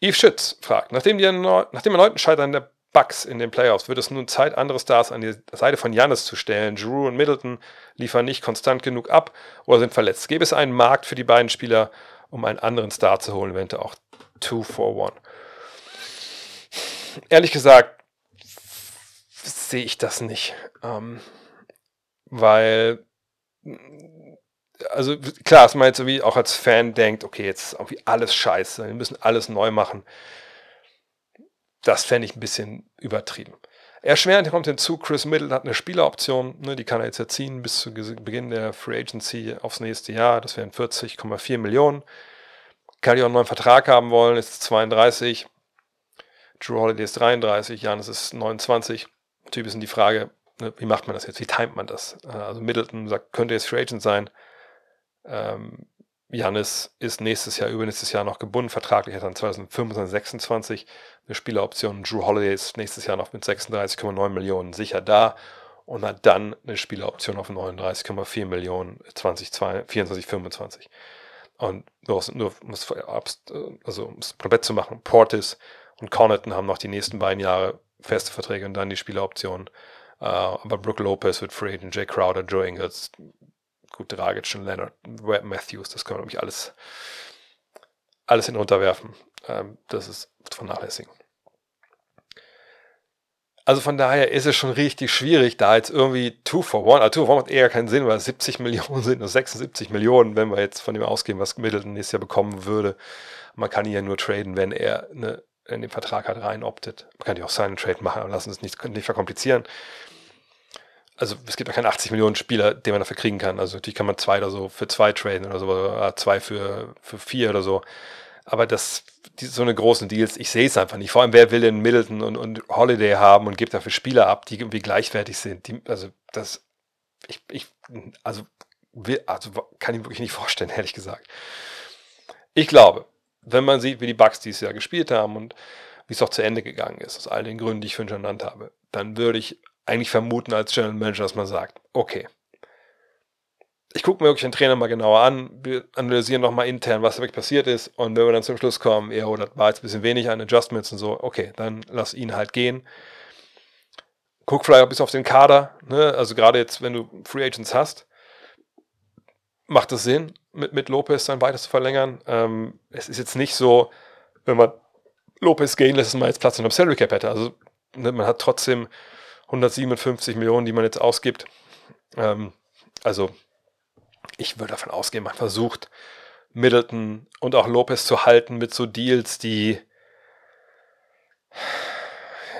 Yves Schütz fragt, nachdem, die, nachdem erneuten Scheitern der Bucks in den Playoffs, wird es nun Zeit, andere Stars an die Seite von Janis zu stellen. Drew und Middleton liefern nicht konstant genug ab oder sind verletzt. Gäbe es einen Markt für die beiden Spieler, um einen anderen Star zu holen, eventuell auch 2 for 1? Ehrlich gesagt sehe ich das nicht. Ähm, weil also klar, dass man jetzt irgendwie auch als Fan denkt, okay, jetzt ist irgendwie alles scheiße, wir müssen alles neu machen. Das fände ich ein bisschen übertrieben. Erschwerend kommt hinzu, Chris Middle hat eine Spieleroption, ne, die kann er jetzt erziehen bis zu Beginn der Free Agency aufs nächste Jahr. Das wären 40,4 Millionen. Kann ich auch einen neuen Vertrag haben wollen, ist 32. Drew Holiday ist 33, Janis ist 29. Typ ist die Frage, ne, wie macht man das jetzt? Wie timet man das? Also Middleton sagt, könnte jetzt Free Agent sein. Ähm, Janis ist nächstes Jahr, übernächstes Jahr noch gebunden, vertraglich hat dann 2025, 26 eine Spieleroption. Drew Holiday ist nächstes Jahr noch mit 36,9 Millionen sicher da und hat dann eine Spieleroption auf 39,4 Millionen 2024, 25. Und nur, nur also um es komplett zu machen, Portis und Connaughton haben noch die nächsten beiden Jahre feste Verträge und dann die Spieleroption. Uh, aber Brooke Lopez wird free agent, Jay Crowder, Joe Ingles, gut, Dragic und Leonard Matthews, das können wir, glaube ich, alles, alles hinunterwerfen. Ähm, das ist vernachlässigen. Also von daher ist es schon richtig schwierig, da jetzt irgendwie 2 for 1, also 2 for 1 macht eher keinen Sinn, weil es 70 Millionen sind, nur 76 Millionen, wenn wir jetzt von dem ausgehen, was Middleton nächstes Jahr bekommen würde. Man kann ihn ja nur traden, wenn er eine, in den Vertrag halt rein optet. Man kann ja auch seinen Trade machen, aber lassen es nicht, nicht verkomplizieren also es gibt ja keine 80 Millionen Spieler, den man dafür kriegen kann. Also natürlich kann man zwei oder so für zwei traden oder so, oder zwei für, für vier oder so. Aber das, die, so eine großen Deals, ich sehe es einfach nicht. Vor allem, wer will denn Middleton und, und Holiday haben und gibt dafür Spieler ab, die irgendwie gleichwertig sind. Die, also das, ich, ich, also, will, also kann ich wirklich nicht vorstellen, ehrlich gesagt. Ich glaube, wenn man sieht, wie die Bucks dieses Jahr gespielt haben und wie es auch zu Ende gegangen ist, aus all den Gründen, die ich vorhin schon genannt habe, dann würde ich eigentlich vermuten als General Manager, dass man sagt, okay, ich gucke mir wirklich den Trainer mal genauer an, wir analysieren nochmal intern, was wirklich passiert ist und wenn wir dann zum Schluss kommen, ja, oh, das war jetzt ein bisschen wenig an Adjustments und so, okay, dann lass ihn halt gehen. Guck vielleicht bisschen auf den Kader, ne? also gerade jetzt, wenn du Free Agents hast, macht es Sinn, mit, mit Lopez dann weiter zu verlängern. Ähm, es ist jetzt nicht so, wenn man Lopez gehen lässt, dass man jetzt Platz in einem Salary Cap hätte. Also ne, man hat trotzdem 157 Millionen, die man jetzt ausgibt. Ähm, also ich würde davon ausgehen, man versucht Middleton und auch Lopez zu halten mit so Deals, die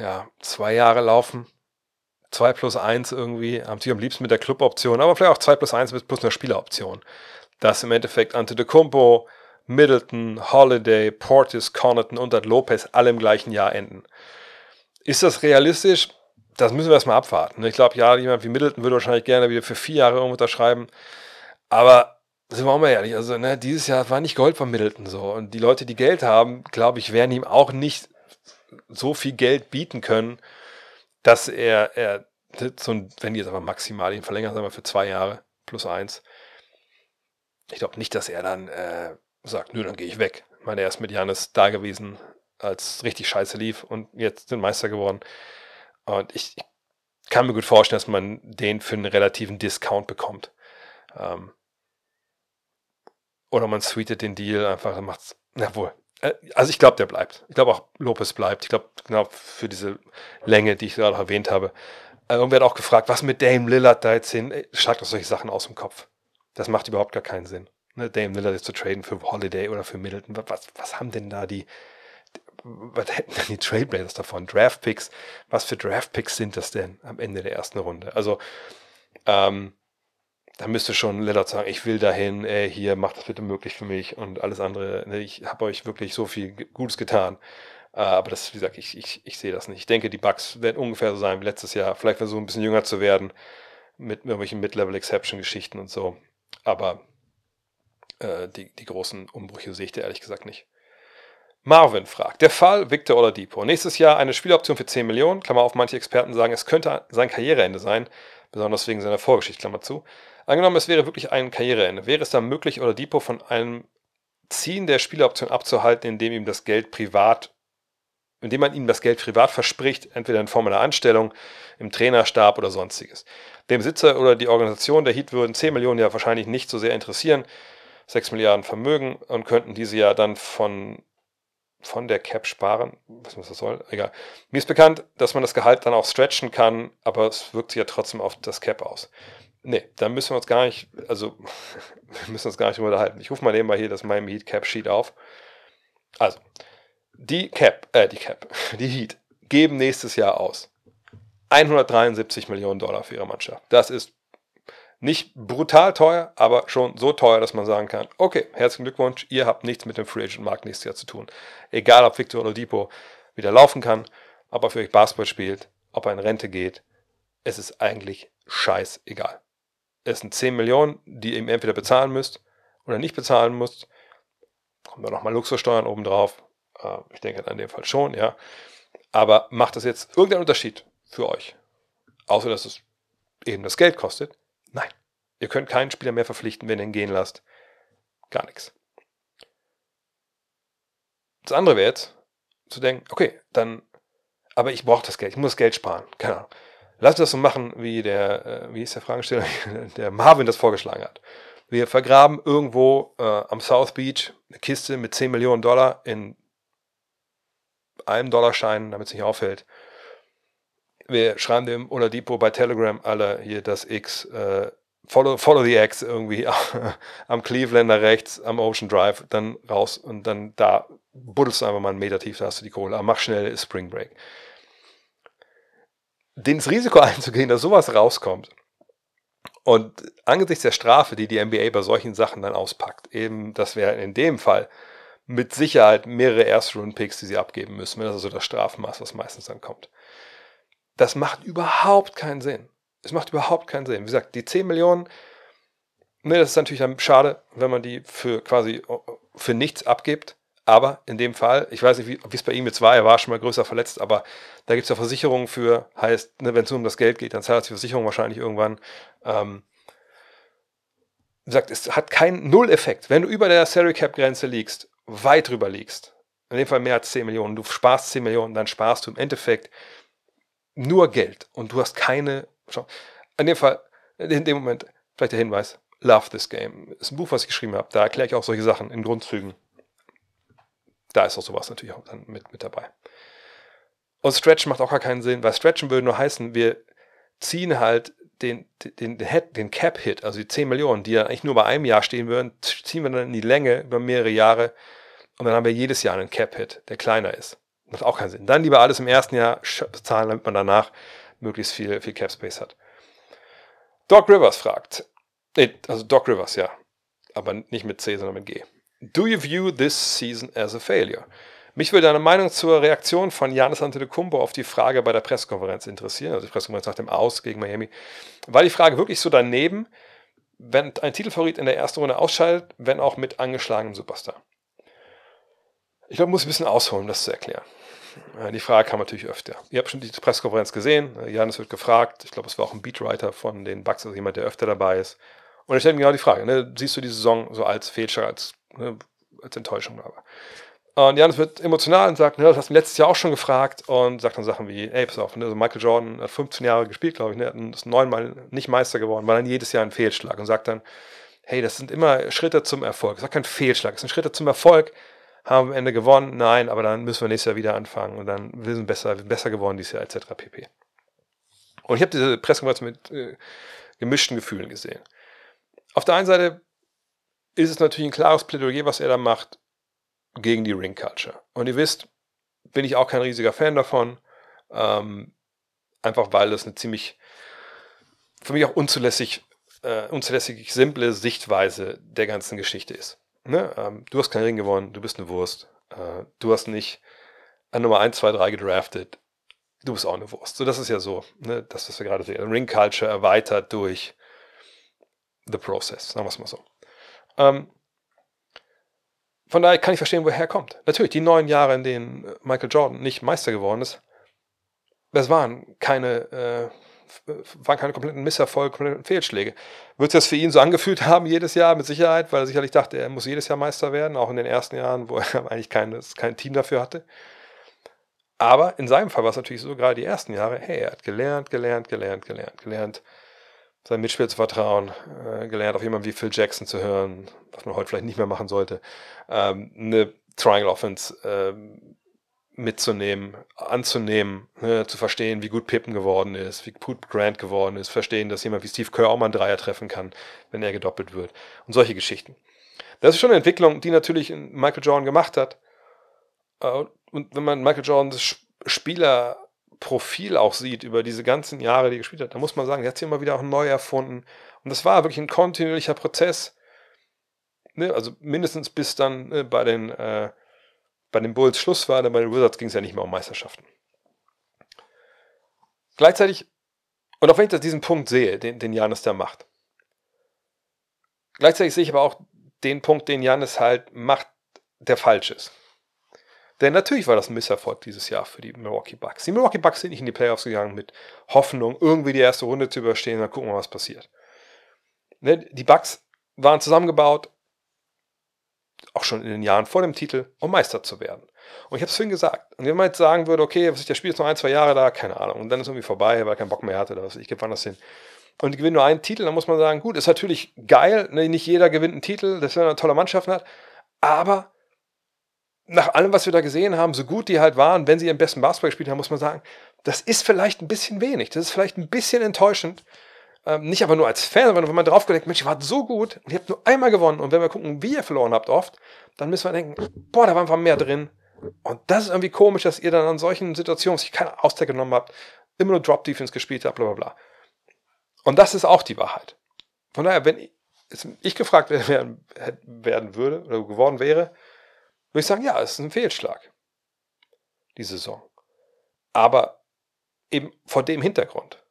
ja, zwei Jahre laufen. 2 plus 1 irgendwie, sie am liebsten mit der Club-Option, aber vielleicht auch 2 plus 1 plus einer Spieleroption. Dass im Endeffekt Ante de Kumpo, Middleton, Holiday, Portis, Connaughton und Lopez alle im gleichen Jahr enden. Ist das realistisch? das müssen wir erstmal abwarten. Ich glaube, ja, jemand wie Middleton würde wahrscheinlich gerne wieder für vier Jahre irgendwo unterschreiben. Aber sind wir auch mal ehrlich, also ne, dieses Jahr war nicht Gold von Middleton so. Und die Leute, die Geld haben, glaube ich, werden ihm auch nicht so viel Geld bieten können, dass er, er so ein, wenn die jetzt aber maximal ihn verlängern, sagen wir für zwei Jahre plus eins. Ich glaube nicht, dass er dann äh, sagt, nö, dann gehe ich weg. Ich meine, er ist mit Janis da gewesen, als richtig scheiße lief und jetzt sind Meister geworden. Und ich, ich kann mir gut vorstellen, dass man den für einen relativen Discount bekommt. Ähm, oder man sweetet den Deal einfach, macht es, na wohl. Äh, also ich glaube, der bleibt. Ich glaube auch Lopez bleibt. Ich glaube, genau für diese Länge, die ich gerade erwähnt habe. Äh, irgendwer hat auch gefragt, was mit Dame Lillard da jetzt hin? Schlagt doch solche Sachen aus dem Kopf. Das macht überhaupt gar keinen Sinn. Ne, Dame Lillard jetzt zu traden für Holiday oder für Middleton. Was, was haben denn da die, was hätten denn die Trailblazers davon? Draftpicks? Was für Draftpicks sind das denn am Ende der ersten Runde? Also, ähm, da müsste schon Lillard sagen, ich will dahin, ey, hier, macht das bitte möglich für mich und alles andere. Ne, ich habe euch wirklich so viel Gutes getan. Äh, aber das, wie gesagt, ich, ich, ich sehe das nicht. Ich denke, die Bugs werden ungefähr so sein wie letztes Jahr. Vielleicht versuchen, ein bisschen jünger zu werden mit irgendwelchen Mid-Level-Exception-Geschichten und so. Aber äh, die, die großen Umbrüche sehe ich da ehrlich gesagt nicht. Marvin fragt, der Fall Victor Oladipo. Nächstes Jahr eine Spieloption für 10 Millionen, Klammer auf, manche Experten sagen, es könnte sein Karriereende sein, besonders wegen seiner Vorgeschichte, Klammer zu. Angenommen, es wäre wirklich ein Karriereende. Wäre es dann möglich, Oladipo von einem Ziehen der Spieloption abzuhalten, indem ihm das Geld privat, indem man ihm das Geld privat verspricht, entweder in Form einer Anstellung, im Trainerstab oder sonstiges. Dem Besitzer oder die Organisation der Heat würden 10 Millionen ja wahrscheinlich nicht so sehr interessieren, 6 Milliarden Vermögen und könnten diese ja dann von von der Cap sparen. Was das soll? Egal. Mir ist bekannt, dass man das Gehalt dann auch stretchen kann, aber es wirkt sich ja trotzdem auf das Cap aus. Nee, da müssen wir uns gar nicht, also wir müssen uns gar nicht unterhalten. Ich rufe mal eben mal hier das Miami Heat Cap Sheet auf. Also, die Cap, äh, die Cap, die Heat geben nächstes Jahr aus 173 Millionen Dollar für ihre Mannschaft. Das ist nicht brutal teuer, aber schon so teuer, dass man sagen kann, okay, herzlichen Glückwunsch, ihr habt nichts mit dem Free Agent Markt nächstes Jahr zu tun. Egal, ob Victor Oladipo wieder laufen kann, ob er für euch Basketball spielt, ob er in Rente geht, es ist eigentlich scheißegal. Es sind 10 Millionen, die ihr ihm entweder bezahlen müsst oder nicht bezahlen müsst. Kommen da nochmal Luxussteuern obendrauf. Äh, ich denke in dem Fall schon, ja. Aber macht das jetzt irgendeinen Unterschied für euch? Außer, dass es eben das Geld kostet. Nein. Ihr könnt keinen Spieler mehr verpflichten, wenn ihr ihn gehen lasst. Gar nichts. Das andere wäre jetzt, zu denken, okay, dann, aber ich brauche das Geld, ich muss das Geld sparen. Keine Ahnung. Lass uns das so machen, wie der, äh, wie ist der Fragesteller, der Marvin das vorgeschlagen hat. Wir vergraben irgendwo äh, am South Beach eine Kiste mit 10 Millionen Dollar in einem Dollarschein, damit es nicht auffällt wir schreiben dem Oladipo bei Telegram alle hier das X, äh, follow, follow the X irgendwie am Clevelander rechts, am Ocean Drive, dann raus und dann da buddelst du einfach mal einen Meter tief, da hast du die Kohle. Aber mach schnell Spring Break. Ins Risiko einzugehen, dass sowas rauskommt. Und angesichts der Strafe, die die NBA bei solchen Sachen dann auspackt, eben, das wäre in dem Fall mit Sicherheit mehrere Erstrunden-Picks, die sie abgeben müssen, das also das Strafmaß, was meistens dann kommt. Das macht überhaupt keinen Sinn. Es macht überhaupt keinen Sinn. Wie gesagt, die 10 Millionen, ne, das ist natürlich dann schade, wenn man die für quasi für nichts abgibt. Aber in dem Fall, ich weiß nicht, wie es bei ihm jetzt war, er war schon mal größer verletzt, aber da gibt es ja Versicherungen für, heißt, ne, wenn es nur um das Geld geht, dann zahlt die Versicherung wahrscheinlich irgendwann. Ähm, gesagt, es hat keinen Null-Effekt. Wenn du über der Salary Cap Grenze liegst, weit drüber liegst, in dem Fall mehr als 10 Millionen, du sparst 10 Millionen, dann sparst du im Endeffekt nur Geld und du hast keine. Schau, in dem Fall, in dem Moment, vielleicht der Hinweis: Love this game. Ist ein Buch, was ich geschrieben habe. Da erkläre ich auch solche Sachen in Grundzügen. Da ist auch sowas natürlich auch dann mit, mit dabei. Und Stretch macht auch gar keinen Sinn, weil Stretchen würde nur heißen, wir ziehen halt den, den, den, Cap-Hit, also die 10 Millionen, die ja eigentlich nur bei einem Jahr stehen würden, ziehen wir dann in die Länge über mehrere Jahre und dann haben wir jedes Jahr einen Cap-Hit, der kleiner ist. Macht auch keinen Sinn. Dann lieber alles im ersten Jahr bezahlen, damit man danach möglichst viel, viel Cap Space hat. Doc Rivers fragt, also Doc Rivers, ja, aber nicht mit C, sondern mit G. Do you view this season as a failure? Mich würde deine Meinung zur Reaktion von Janis Antetokounmpo auf die Frage bei der Pressekonferenz interessieren, also die Pressekonferenz nach dem Aus gegen Miami. War die Frage wirklich so daneben, wenn ein Titelfavorit in der ersten Runde ausscheidet, wenn auch mit angeschlagenem Superstar? Ich glaube, muss ein bisschen ausholen, um das zu erklären. Die Frage kam natürlich öfter. Ihr habt schon die Pressekonferenz gesehen. Janis wird gefragt. Ich glaube, es war auch ein Beatwriter von den Bucks, also jemand, der öfter dabei ist. Und er stellt mir genau die Frage: ne, Siehst du die Saison so als Fehlstart, als, ne, als Enttäuschung war. Und Janis wird emotional und sagt, ne, das hast du letztes Jahr auch schon gefragt und sagt dann Sachen wie, ey, pass auf, ne, also Michael Jordan hat 15 Jahre gespielt, glaube ich, ne, ist neunmal nicht Meister geworden, war dann jedes Jahr ein Fehlschlag und sagt dann, hey, das sind immer Schritte zum Erfolg. Das ist kein Fehlschlag, das sind Schritte zum Erfolg. Haben wir am Ende gewonnen? Nein, aber dann müssen wir nächstes Jahr wieder anfangen und dann wir sind besser, besser geworden dieses Jahr, etc. pp. Und ich habe diese Pressekonferenz mit äh, gemischten Gefühlen gesehen. Auf der einen Seite ist es natürlich ein klares Plädoyer, was er da macht, gegen die Ring Culture. Und ihr wisst, bin ich auch kein riesiger Fan davon. Ähm, einfach weil das eine ziemlich, für mich auch unzulässig, äh, unzulässig simple Sichtweise der ganzen Geschichte ist. Ne? Ähm, du hast keinen Ring gewonnen, du bist eine Wurst. Äh, du hast nicht an Nummer 1, 2, 3 gedraftet. Du bist auch eine Wurst. So, das ist ja so, ne? das, was wir gerade sehen. Ring Culture erweitert durch The Process, sagen wir es mal so. Ähm, von daher kann ich verstehen, woher er kommt. Natürlich, die neun Jahre, in denen Michael Jordan nicht Meister geworden ist, das waren keine, äh, waren keine kompletten Misserfolge, kompletten Fehlschläge. Wird sich das für ihn so angefühlt haben jedes Jahr, mit Sicherheit, weil er sicherlich dachte, er muss jedes Jahr Meister werden, auch in den ersten Jahren, wo er eigentlich kein, kein Team dafür hatte. Aber in seinem Fall war es natürlich so, gerade die ersten Jahre, hey, er hat gelernt, gelernt, gelernt, gelernt, gelernt, seinem Mitspieler zu vertrauen, äh, gelernt, auf jemanden wie Phil Jackson zu hören, was man heute vielleicht nicht mehr machen sollte, ähm, eine Triangle Offense ähm, mitzunehmen, anzunehmen, ne, zu verstehen, wie gut Pippen geworden ist, wie gut Grant geworden ist, verstehen, dass jemand wie Steve Kerr auch mal einen Dreier treffen kann, wenn er gedoppelt wird und solche Geschichten. Das ist schon eine Entwicklung, die natürlich Michael Jordan gemacht hat. Äh, und wenn man Michael Jordans Spieler Profil auch sieht über diese ganzen Jahre, die er gespielt hat, dann muss man sagen, er hat sich immer wieder auch neu erfunden. Und das war wirklich ein kontinuierlicher Prozess. Ne? Also mindestens bis dann ne, bei, den, äh, bei den Bulls Schluss war, denn bei den Wizards ging es ja nicht mehr um Meisterschaften. Gleichzeitig, und auch wenn ich diesen Punkt sehe, den, den Janis da macht, gleichzeitig sehe ich aber auch den Punkt, den Janis halt macht, der falsch ist. Denn natürlich war das ein Misserfolg dieses Jahr für die Milwaukee Bucks. Die Milwaukee Bucks sind nicht in die Playoffs gegangen mit Hoffnung, irgendwie die erste Runde zu überstehen, dann gucken wir mal, was passiert. Ne, die Bucks waren zusammengebaut, auch schon in den Jahren vor dem Titel, um Meister zu werden. Und ich habe es vorhin gesagt. Und wenn man jetzt sagen würde, okay, was ich, der Spiel jetzt noch ein, zwei Jahre da, keine Ahnung, und dann ist irgendwie vorbei, weil er keinen Bock mehr hatte oder was, ich gebe das hin. Und die gewinnen nur einen Titel, dann muss man sagen, gut, ist natürlich geil, ne, nicht jeder gewinnt einen Titel, das wenn man eine tolle Mannschaft hat, aber nach allem, was wir da gesehen haben, so gut die halt waren, wenn sie ihren besten Basketball gespielt haben, muss man sagen, das ist vielleicht ein bisschen wenig. Das ist vielleicht ein bisschen enttäuschend. Ähm, nicht aber nur als Fan, sondern wenn man draufgelegt, Mensch, ihr wart so gut und ihr habt nur einmal gewonnen. Und wenn wir gucken, wie ihr verloren habt oft, dann müssen wir denken, boah, da war einfach mehr drin. Und das ist irgendwie komisch, dass ihr dann an solchen Situationen sich keine Auszeit genommen habt, immer nur Drop-Defense gespielt habt, bla bla bla. Und das ist auch die Wahrheit. Von daher, wenn ich gefragt werden würde oder geworden wäre, würde ich sagen, ja, es ist ein Fehlschlag, die Saison. Aber eben vor dem Hintergrund.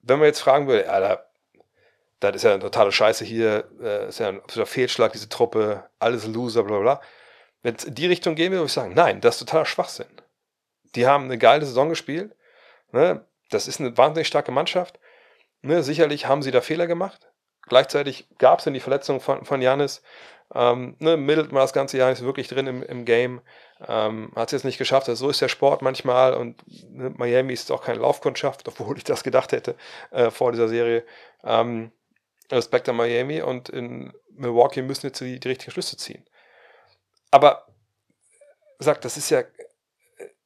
Wenn man jetzt fragen würde, Alter, das ist ja eine totale Scheiße hier, äh, ist ja ein absoluter Fehlschlag, diese Truppe, alles Loser, bla bla. Wenn es in die Richtung gehen würde, würde ich sagen, nein, das ist totaler Schwachsinn. Die haben eine geile Saison gespielt. Ne? Das ist eine wahnsinnig starke Mannschaft. Ne? Sicherlich haben sie da Fehler gemacht. Gleichzeitig gab es dann die Verletzung von, von Janis. Ähm, ne, Middleton war das ganze Jahr nicht wirklich drin im, im Game. Ähm, Hat es jetzt nicht geschafft. Also so ist der Sport manchmal. Und ne, Miami ist auch keine Laufkundschaft, obwohl ich das gedacht hätte äh, vor dieser Serie. Ähm, Respekt an Miami und in Milwaukee müssen jetzt die, die richtigen Schlüsse ziehen. Aber sagt, das ist ja,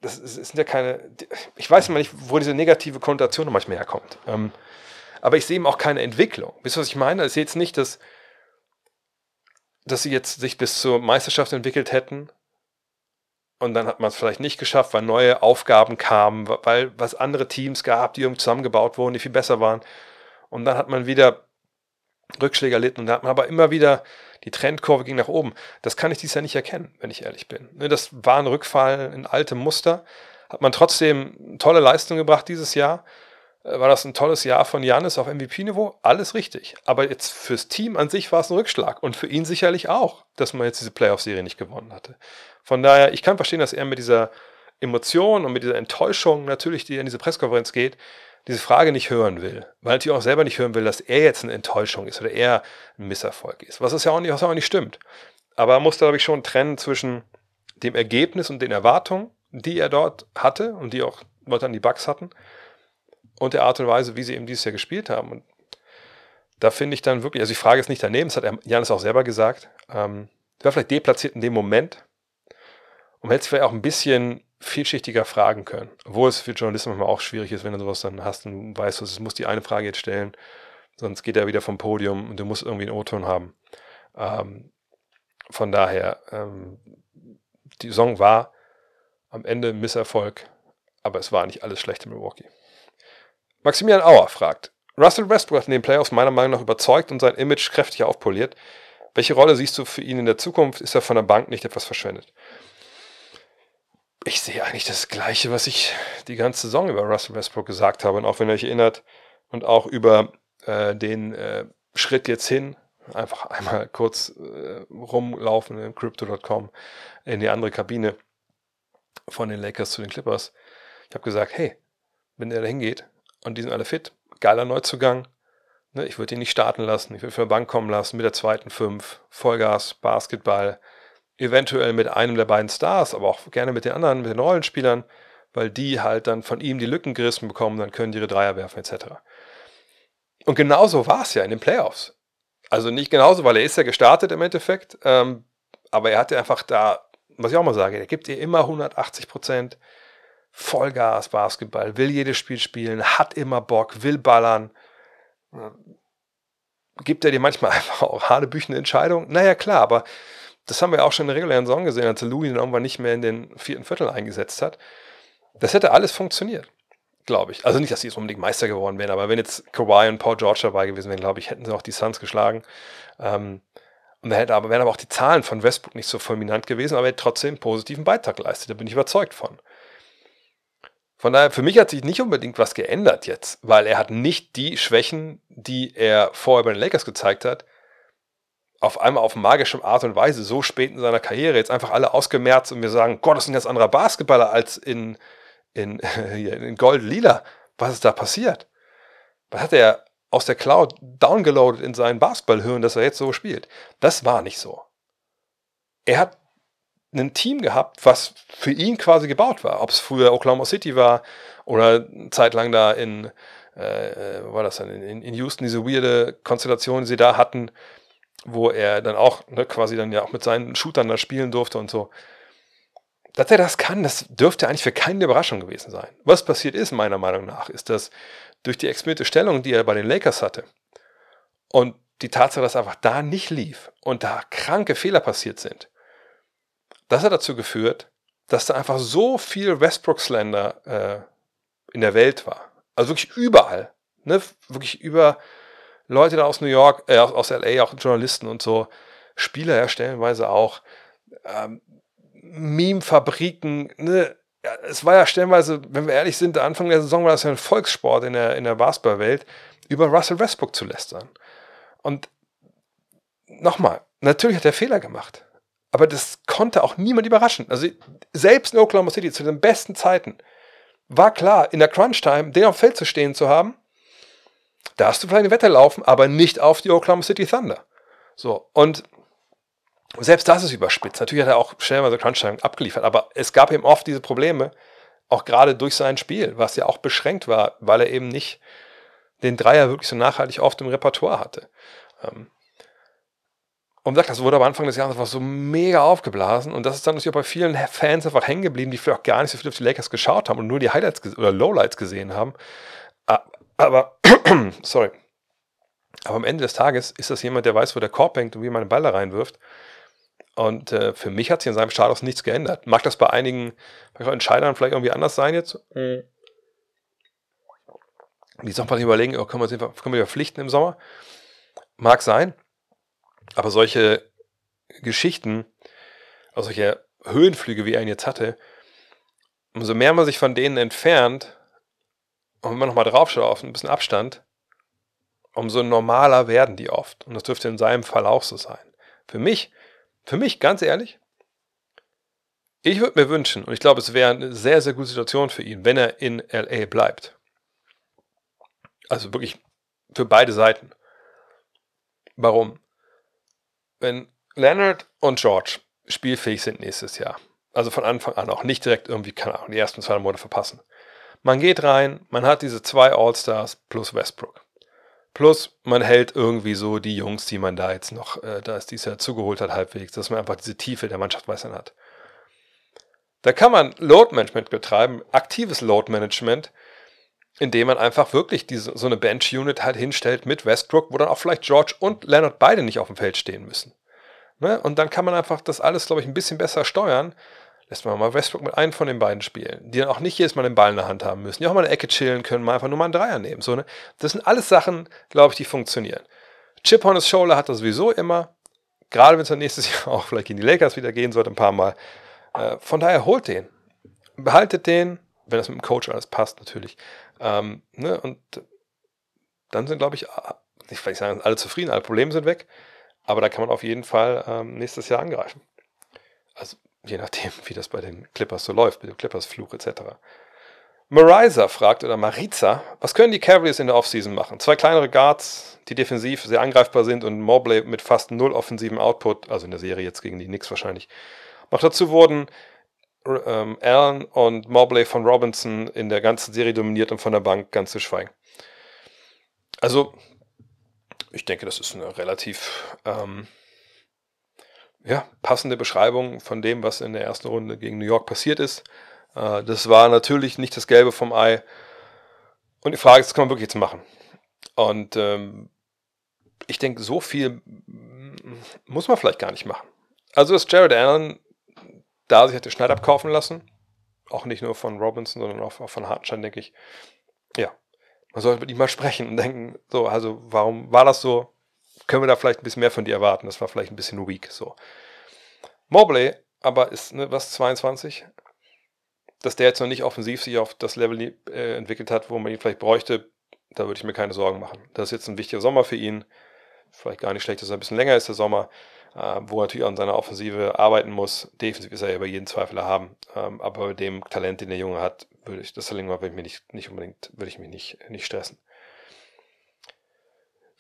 das, sind ja keine, ich weiß immer nicht, wo diese negative Konnotation manchmal herkommt. Ähm, aber ich sehe eben auch keine Entwicklung. Wisst ihr, was ich meine? Ich sehe jetzt nicht, dass dass sie jetzt sich bis zur Meisterschaft entwickelt hätten. Und dann hat man es vielleicht nicht geschafft, weil neue Aufgaben kamen, weil was andere Teams gab, die irgendwie zusammengebaut wurden, die viel besser waren. Und dann hat man wieder Rückschläge erlitten und da hat man aber immer wieder die Trendkurve ging nach oben. Das kann ich dieses Jahr nicht erkennen, wenn ich ehrlich bin. Ne, das war ein Rückfall in alte Muster. Hat man trotzdem tolle Leistung gebracht dieses Jahr. Äh, war das ein tolles Jahr von Janis auf MVP-Niveau? Alles richtig. Aber jetzt fürs Team an sich war es ein Rückschlag und für ihn sicherlich auch, dass man jetzt diese Playoff-Serie nicht gewonnen hatte. Von daher, ich kann verstehen, dass er mit dieser Emotion und mit dieser Enttäuschung natürlich, die in diese Pressekonferenz geht, diese Frage nicht hören will. Weil natürlich auch selber nicht hören will, dass er jetzt eine Enttäuschung ist oder er ein Misserfolg ist. Was, ist ja auch nicht, was auch nicht stimmt. Aber er musste, glaube ich, schon trennen zwischen dem Ergebnis und den Erwartungen, die er dort hatte und die auch dort an die Bugs hatten und der Art und Weise, wie sie eben dieses Jahr gespielt haben. Und da finde ich dann wirklich, also ich frage es nicht daneben, das hat Janis auch selber gesagt, ähm, war vielleicht deplatziert in dem Moment und hätte es vielleicht auch ein bisschen vielschichtiger fragen können. Obwohl es für Journalisten manchmal auch schwierig ist, wenn du sowas dann hast und weißt, du musst die eine Frage jetzt stellen, sonst geht er wieder vom Podium und du musst irgendwie einen O-Ton haben. Ähm, von daher, ähm, die Saison war am Ende ein Misserfolg, aber es war nicht alles schlecht in Milwaukee. Maximilian Auer fragt, Russell Westbrook hat in den Playoffs meiner Meinung nach überzeugt und sein Image kräftig aufpoliert. Welche Rolle siehst du für ihn in der Zukunft? Ist er von der Bank nicht etwas verschwendet? Ich sehe eigentlich das Gleiche, was ich die ganze Saison über Russell Westbrook gesagt habe. Und auch wenn ihr euch erinnert und auch über äh, den äh, Schritt jetzt hin, einfach einmal kurz äh, rumlaufen in Crypto.com in die andere Kabine von den Lakers zu den Clippers. Ich habe gesagt, hey, wenn der da hingeht und die sind alle fit, geiler Neuzugang, ne, ich würde ihn nicht starten lassen, ich würde für die Bank kommen lassen mit der zweiten Fünf, Vollgas, Basketball, eventuell mit einem der beiden Stars, aber auch gerne mit den anderen, mit den Rollenspielern, weil die halt dann von ihm die Lücken gerissen bekommen, dann können die ihre Dreier werfen etc. Und genauso war es ja in den Playoffs. Also nicht genauso, weil er ist ja gestartet im Endeffekt, ähm, aber er hatte einfach da, was ich auch mal sage, er gibt dir immer 180 Prozent, Vollgas Basketball, will jedes Spiel spielen, hat immer Bock, will ballern. Gibt er dir manchmal einfach auch hanebüchene Entscheidungen? Naja, klar, aber das haben wir auch schon in der regulären Saison gesehen, als Louis irgendwann nicht mehr in den vierten Viertel eingesetzt hat. Das hätte alles funktioniert, glaube ich. Also nicht, dass sie jetzt unbedingt Meister geworden wären, aber wenn jetzt Kawhi und Paul George dabei gewesen wären, glaube ich, hätten sie auch die Suns geschlagen. Ähm, und da aber, wären aber auch die Zahlen von Westbrook nicht so fulminant gewesen, aber er hätte trotzdem einen positiven Beitrag geleistet. Da bin ich überzeugt von. Von daher, für mich hat sich nicht unbedingt was geändert jetzt, weil er hat nicht die Schwächen, die er vorher bei den Lakers gezeigt hat, auf einmal auf magische Art und Weise so spät in seiner Karriere jetzt einfach alle ausgemerzt und wir sagen, Gott, das ist ein ganz anderer Basketballer als in, in, in Gold-Lila. Was ist da passiert? Was hat er aus der Cloud downgeloadet in seinen Basketballhirn, dass er jetzt so spielt? Das war nicht so. Er hat ein Team gehabt, was für ihn quasi gebaut war. Ob es früher Oklahoma City war oder zeitlang da in, äh, war das dann, in, in Houston, diese weirde Konstellation, die sie da hatten, wo er dann auch ne, quasi dann ja auch mit seinen Shootern da spielen durfte und so. Dass er das kann, das dürfte eigentlich für keine Überraschung gewesen sein. Was passiert ist, meiner Meinung nach, ist, dass durch die exponierte Stellung, die er bei den Lakers hatte und die Tatsache, dass einfach da nicht lief und da kranke Fehler passiert sind, das hat dazu geführt, dass da einfach so viel Westbrook-Slender äh, in der Welt war. Also wirklich überall. Ne? Wirklich über Leute da aus New York, äh, aus LA, auch Journalisten und so, Spieler ja stellenweise auch, ähm, Meme-Fabriken, ne? Ja, es war ja stellenweise, wenn wir ehrlich sind, Anfang der Saison war das ja ein Volkssport in der, in der Basketballwelt, über Russell Westbrook zu lästern. Und nochmal, natürlich hat er Fehler gemacht. Aber das konnte auch niemand überraschen. Also selbst in Oklahoma City zu den besten Zeiten war klar, in der Crunch-Time den auf dem Feld zu stehen zu haben, da hast du vielleicht eine Wette laufen, aber nicht auf die Oklahoma City Thunder. So, und selbst das ist überspitzt. Natürlich hat er auch stellenweise Crunch-Time abgeliefert, aber es gab eben oft diese Probleme, auch gerade durch sein Spiel, was ja auch beschränkt war, weil er eben nicht den Dreier wirklich so nachhaltig oft im Repertoire hatte. Ähm, und sagt, das wurde am Anfang des Jahres einfach so mega aufgeblasen. Und das ist dann natürlich auch bei vielen Fans einfach hängen geblieben, die vielleicht auch gar nicht so viel auf die Lakers geschaut haben und nur die Highlights oder Lowlights gesehen haben. Ah, aber, sorry. Aber am Ende des Tages ist das jemand, der weiß, wo der Korb hängt und wie man den Ball da reinwirft. Und äh, für mich hat sich in seinem Status nichts geändert. Mag das bei einigen Entscheidern vielleicht irgendwie anders sein jetzt? Mhm. Die sich mal überlegen, oh, können, wir, können wir verpflichten im Sommer? Mag sein. Aber solche Geschichten, also solche Höhenflüge, wie er ihn jetzt hatte, umso mehr man sich von denen entfernt, und wenn man nochmal drauf schaut, auf ein bisschen Abstand, umso normaler werden die oft. Und das dürfte in seinem Fall auch so sein. Für mich, für mich, ganz ehrlich, ich würde mir wünschen, und ich glaube, es wäre eine sehr, sehr gute Situation für ihn, wenn er in LA bleibt. Also wirklich für beide Seiten. Warum? Wenn Leonard und George spielfähig sind nächstes Jahr, also von Anfang an auch nicht direkt irgendwie, keine Ahnung, die ersten zwei Monate verpassen. Man geht rein, man hat diese zwei All-Stars plus Westbrook. Plus man hält irgendwie so die Jungs, die man da jetzt noch, äh, da ist dies Jahr zugeholt hat, halbwegs, dass man einfach diese Tiefe der Mannschaft weiterhin hat. Da kann man Load Management betreiben, aktives Load Management, indem man einfach wirklich diese, so eine Bench-Unit halt hinstellt mit Westbrook, wo dann auch vielleicht George und Leonard beide nicht auf dem Feld stehen müssen. Ne? Und dann kann man einfach das alles, glaube ich, ein bisschen besser steuern. Lässt man mal Westbrook mit einem von den beiden spielen, die dann auch nicht jedes Mal den Ball in der Hand haben müssen, die auch mal eine Ecke chillen können, mal einfach nur mal einen Dreier nehmen. So, ne? Das sind alles Sachen, glaube ich, die funktionieren. Chip on his shoulder hat das sowieso immer. Gerade wenn es dann nächstes Jahr auch vielleicht gegen die Lakers wieder gehen sollte, ein paar Mal. Äh, von daher holt den. Behaltet den, wenn das mit dem Coach alles passt, natürlich. Ähm, ne? Und dann sind, glaube ich, ich will nicht sagen, alle zufrieden, alle Probleme sind weg. Aber da kann man auf jeden Fall ähm, nächstes Jahr angreifen. Also je nachdem, wie das bei den Clippers so läuft, mit dem Clippers-Fluch etc. Marisa fragt, oder Mariza, was können die Cavaliers in der Offseason machen? Zwei kleinere Guards, die defensiv sehr angreifbar sind und Mobley mit fast null offensiven Output, also in der Serie jetzt gegen die Knicks wahrscheinlich. Noch dazu wurden ähm, Allen und Mobley von Robinson in der ganzen Serie dominiert und von der Bank ganz zu schweigen. Also, ich denke, das ist eine relativ ähm, ja, passende Beschreibung von dem, was in der ersten Runde gegen New York passiert ist. Äh, das war natürlich nicht das Gelbe vom Ei. Und die Frage ist, kann man wirklich jetzt machen? Und ähm, ich denke, so viel muss man vielleicht gar nicht machen. Also, dass Jared Allen da sich hätte Schneid abkaufen lassen, auch nicht nur von Robinson, sondern auch von Hartenstein, denke ich, ja, man sollte mit ihm mal sprechen und denken, so, also, warum war das so? können wir da vielleicht ein bisschen mehr von dir erwarten. Das war vielleicht ein bisschen weak. So. Mobley aber ist, ne, was, 22? Dass der jetzt noch nicht offensiv sich auf das Level äh, entwickelt hat, wo man ihn vielleicht bräuchte, da würde ich mir keine Sorgen machen. Das ist jetzt ein wichtiger Sommer für ihn. Vielleicht gar nicht schlecht, dass er ein bisschen länger ist, der Sommer, äh, wo er natürlich an seiner Offensive arbeiten muss. Defensiv ist er ja über jeden Zweifel haben. Ähm, aber bei dem Talent, den der Junge hat, würde ich, das würde ich mir nicht, nicht unbedingt, würde ich mich nicht, nicht stressen.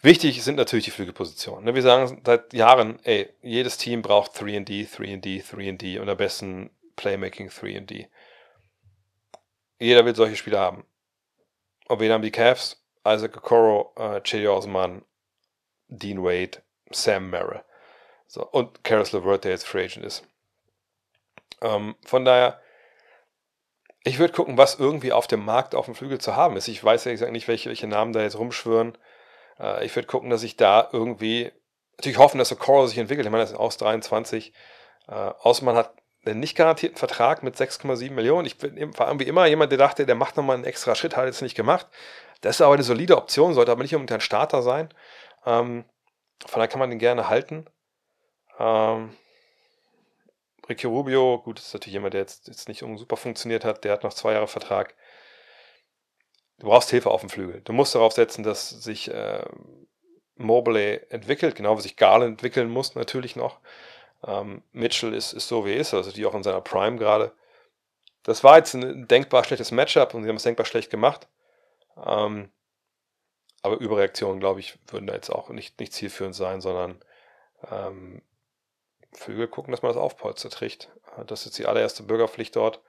Wichtig sind natürlich die Flügelpositionen. Ne? Wir sagen seit Jahren, ey, jedes Team braucht 3D, 3D, 3D und am besten Playmaking 3D. Jeder will solche Spieler haben. Und wen haben die Cavs? Isaac Okoro, äh, Chedi Osman, Dean Wade, Sam Merrill. So, und Karis LeVert, der jetzt Free Agent ist. Ähm, von daher, ich würde gucken, was irgendwie auf dem Markt auf dem Flügel zu haben ist. Ich weiß ja gesagt nicht, welche, welche Namen da jetzt rumschwören. Äh, ich würde gucken, dass ich da irgendwie, natürlich hoffen, dass so Coral sich entwickelt. Ich meine, das ist aus 23. Äh, Außer hat einen nicht garantierten Vertrag mit 6,7 Millionen. Ich bin, war irgendwie immer jemand, der dachte, der macht nochmal einen extra Schritt, hat jetzt nicht gemacht. Das ist aber eine solide Option, sollte aber nicht unbedingt ein Starter sein. Ähm, von daher kann man den gerne halten. Ähm, Ricky Rubio, gut, ist natürlich jemand, der jetzt, jetzt nicht super funktioniert hat, der hat noch zwei Jahre Vertrag du brauchst Hilfe auf dem Flügel. Du musst darauf setzen, dass sich äh, Mobley entwickelt, genau wie sich Garland entwickeln muss, natürlich noch. Ähm, Mitchell ist, ist so, wie er ist, also die auch in seiner Prime gerade. Das war jetzt ein denkbar schlechtes Matchup und sie haben es denkbar schlecht gemacht. Ähm, aber Überreaktionen, glaube ich, würden da jetzt auch nicht, nicht zielführend sein, sondern ähm, Flügel gucken, dass man das Aufpolster trägt. Das ist jetzt die allererste Bürgerpflicht dort.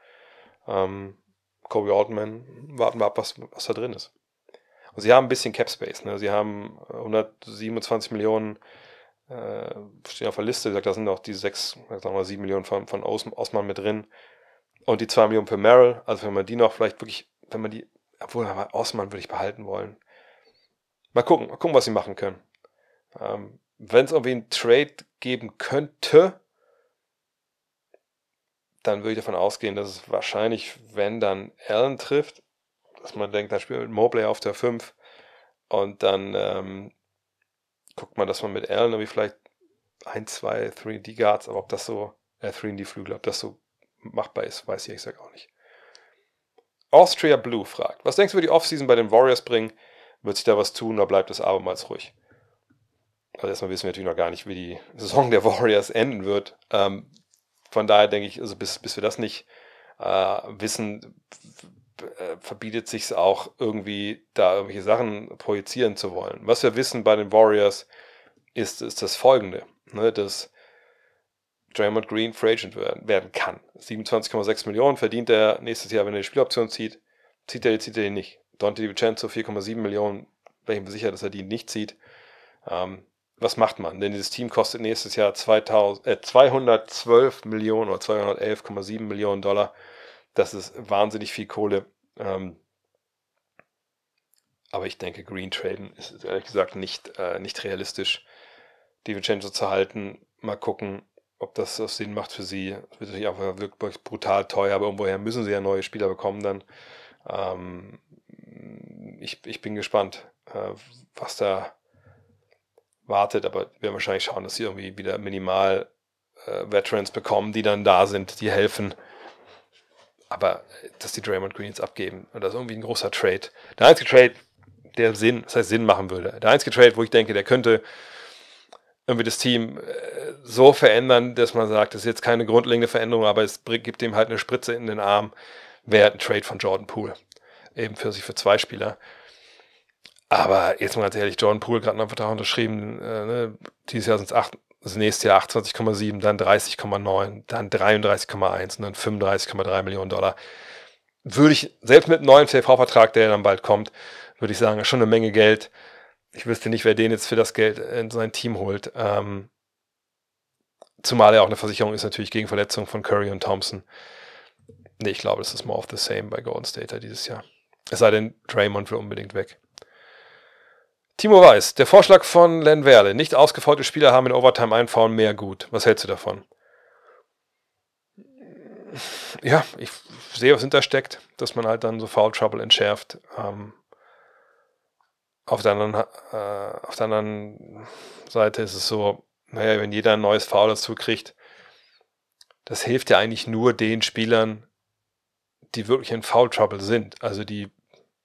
Ähm, Kobe Altman, warten wir ab, was, was da drin ist. Und sie haben ein bisschen Cap Space. Ne? Sie haben 127 Millionen äh, stehen auf der Liste. Wie gesagt, da sind auch die 6, sagen wir 7 Millionen von, von Osman mit drin. Und die 2 Millionen für Merrill. Also wenn man die noch vielleicht wirklich, wenn man die, obwohl Osman würde ich behalten wollen. Mal gucken, mal gucken, was sie machen können. Ähm, wenn es irgendwie einen Trade geben könnte, dann würde ich davon ausgehen, dass es wahrscheinlich, wenn dann Allen trifft, dass man denkt, dann spielt Mobley auf der 5 und dann ähm, guckt man, dass man mit Allen irgendwie vielleicht ein, zwei 3D Guards, aber ob das so, äh, 3D Flügel, ob das so machbar ist, weiß ich, ich sag auch nicht. Austria Blue fragt, was denkst du, über die Offseason bei den Warriors bringen? Wird sich da was tun oder bleibt es abermals ruhig? Also erstmal wissen wir natürlich noch gar nicht, wie die Saison der Warriors enden wird. Ähm, von daher denke ich, also bis, bis wir das nicht äh, wissen, äh, verbietet sich es auch irgendwie, da irgendwelche Sachen projizieren zu wollen. Was wir wissen bei den Warriors ist, ist das folgende, ne, dass Draymond Green Free Agent werden kann. 27,6 Millionen verdient er nächstes Jahr, wenn er die Spieloption zieht. Zieht er, zieht er den nicht. Dante DiVincenzo 4,7 Millionen, bin ich mir sicher, dass er die nicht zieht. Ähm, was macht man? Denn dieses Team kostet nächstes Jahr 2000, äh, 212 Millionen oder 211,7 Millionen Dollar. Das ist wahnsinnig viel Kohle. Ähm, aber ich denke, Green Traden ist ehrlich gesagt nicht, äh, nicht realistisch, die Vincenzo zu halten. Mal gucken, ob das, Sinn macht für sie. Das wird natürlich auch wirklich brutal teuer, aber irgendwoher müssen sie ja neue Spieler bekommen dann. Ähm, ich, ich bin gespannt, äh, was da wartet, aber wir werden wahrscheinlich schauen, dass sie irgendwie wieder minimal äh, Veterans bekommen, die dann da sind, die helfen. Aber äh, dass die Draymond Green jetzt abgeben, und das ist irgendwie ein großer Trade. Der einzige Trade, der Sinn, das heißt Sinn machen würde. Der einzige Trade, wo ich denke, der könnte irgendwie das Team äh, so verändern, dass man sagt, das ist jetzt keine grundlegende Veränderung, aber es gibt ihm halt eine Spritze in den Arm, wäre ein Trade von Jordan Poole. Eben für sich für zwei Spieler. Aber jetzt mal ganz ehrlich, Jordan Poole gerade noch einen Vertrag unterschrieben. Äh, ne? Dieses Jahr sind es das nächste Jahr 28,7, dann 30,9, dann 33,1 und dann 35,3 Millionen Dollar. Würde ich, selbst mit einem neuen TV-Vertrag, der dann bald kommt, würde ich sagen, schon eine Menge Geld. Ich wüsste nicht, wer den jetzt für das Geld in sein Team holt. Ähm, zumal er auch eine Versicherung ist natürlich gegen Verletzungen von Curry und Thompson. Nee, ich glaube, das ist more of the same bei Golden State dieses Jahr. Es sei denn, Draymond will unbedingt weg. Timo Weiß, der Vorschlag von Len Werle. Nicht ausgefaulte Spieler haben in Overtime Foul mehr gut. Was hältst du davon? Ja, ich sehe, was hintersteckt, dass man halt dann so Foul Trouble entschärft. Ähm, auf, der anderen, äh, auf der anderen Seite ist es so, naja, wenn jeder ein neues Foul dazu kriegt, das hilft ja eigentlich nur den Spielern, die wirklich in Foul Trouble sind. Also die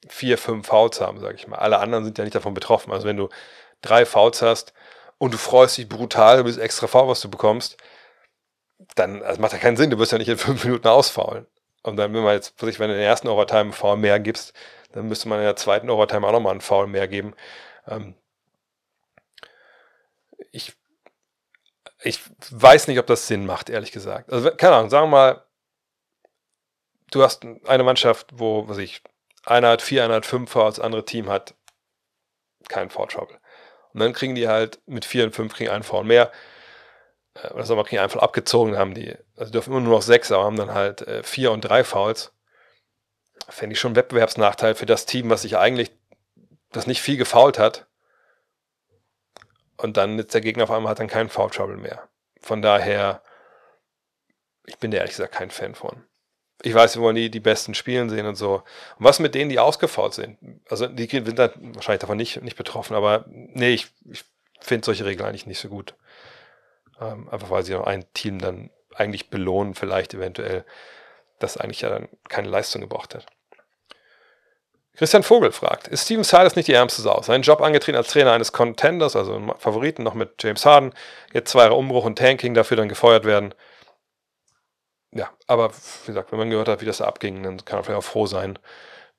vier, fünf Fouls haben, sage ich mal. Alle anderen sind ja nicht davon betroffen. Also wenn du drei Fouls hast und du freust dich brutal über das extra Foul, was du bekommst, dann also macht ja keinen Sinn. Du wirst ja nicht in fünf Minuten ausfaulen. Und dann, wenn man jetzt, wenn du in der ersten Overtime einen Foul mehr gibst, dann müsste man in der zweiten Overtime auch nochmal einen Foul mehr geben. Ähm ich, ich weiß nicht, ob das Sinn macht, ehrlich gesagt. Also, keine Ahnung, sagen wir mal, du hast eine Mannschaft, wo, was ich, einer hat vier, einer hat fünf das andere Team hat keinen Foul Trouble. Und dann kriegen die halt mit vier und fünf kriegen einen Foul mehr. Äh, oder sagen wir, kriegen einfach abgezogen, haben die, also dürfen immer nur noch sechs, aber haben dann halt äh, vier und drei Fouls. Fände ich schon einen Wettbewerbsnachteil für das Team, was sich eigentlich das nicht viel gefault hat. Und dann ist der Gegner auf einmal hat dann keinen Foul Trouble mehr. Von daher, ich bin da ehrlich gesagt kein Fan von ich weiß, wir wollen die, die besten spielen sehen und so. Und was mit denen, die ausgefault sind? Also die sind dann wahrscheinlich davon nicht, nicht betroffen, aber nee, ich, ich finde solche Regeln eigentlich nicht so gut. Ähm, einfach weil sie auch ein Team dann eigentlich belohnen, vielleicht eventuell, das eigentlich ja dann keine Leistung gebracht hat. Christian Vogel fragt, ist Steven Silas nicht die ärmste Sau? Seinen Job angetreten als Trainer eines Contenders, also Favoriten noch mit James Harden, jetzt zwei Jahre Umbruch und Tanking, dafür dann gefeuert werden ja, aber wie gesagt, wenn man gehört hat, wie das abging, dann kann man vielleicht auch froh sein,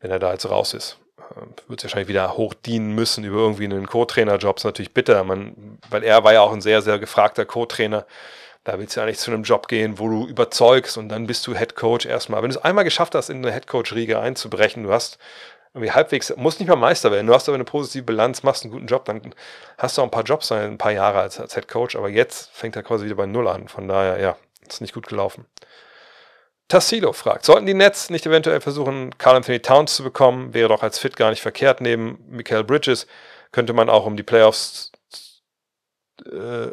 wenn er da jetzt raus ist. Ähm, wird es wahrscheinlich wieder hoch dienen müssen über irgendwie einen Co-Trainer-Job. Ist natürlich bitter, man, weil er war ja auch ein sehr, sehr gefragter Co-Trainer. Da willst du ja nicht zu einem Job gehen, wo du überzeugst und dann bist du Head Coach erstmal. Wenn du es einmal geschafft hast, in eine Head Coach-Riege einzubrechen, du hast irgendwie halbwegs, musst nicht mal Meister werden, du hast aber eine positive Bilanz, machst einen guten Job, dann hast du auch ein paar Jobs, ein paar Jahre als, als Head Coach, aber jetzt fängt er quasi wieder bei Null an. Von daher, ja, ist nicht gut gelaufen. Tassilo fragt, sollten die Nets nicht eventuell versuchen, Carl Anthony Towns zu bekommen? Wäre doch als Fit gar nicht verkehrt. Neben Michael Bridges könnte man auch um die Playoffs äh,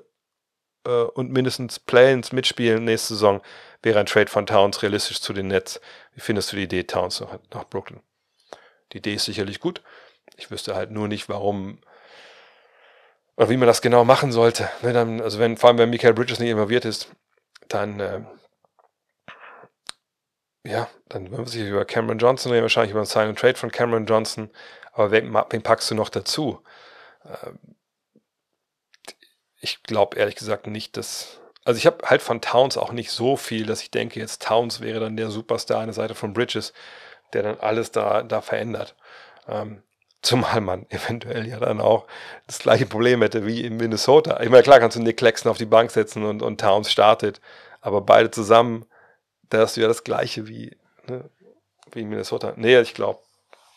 äh, und mindestens Play-ins mitspielen nächste Saison. Wäre ein Trade von Towns realistisch zu den Nets? Wie findest du die Idee, Towns nach, nach Brooklyn? Die Idee ist sicherlich gut. Ich wüsste halt nur nicht, warum oder wie man das genau machen sollte. Ne, dann, also wenn, vor allem wenn Michael Bridges nicht involviert ist, dann äh, ja, dann würden wir sich über Cameron Johnson reden, wahrscheinlich über einen Sign and Trade von Cameron Johnson. Aber wen, wen packst du noch dazu? Ähm, ich glaube ehrlich gesagt nicht, dass. Also ich habe halt von Towns auch nicht so viel, dass ich denke, jetzt Towns wäre dann der Superstar an der Seite von Bridges, der dann alles da, da verändert. Ähm, Zumal man eventuell ja dann auch das gleiche Problem hätte wie in Minnesota. Ich meine, klar kannst du Nick Claxton auf die Bank setzen und, und Towns startet, aber beide zusammen, da hast du ja das gleiche wie, ne, wie in Minnesota. Nee, ich glaube,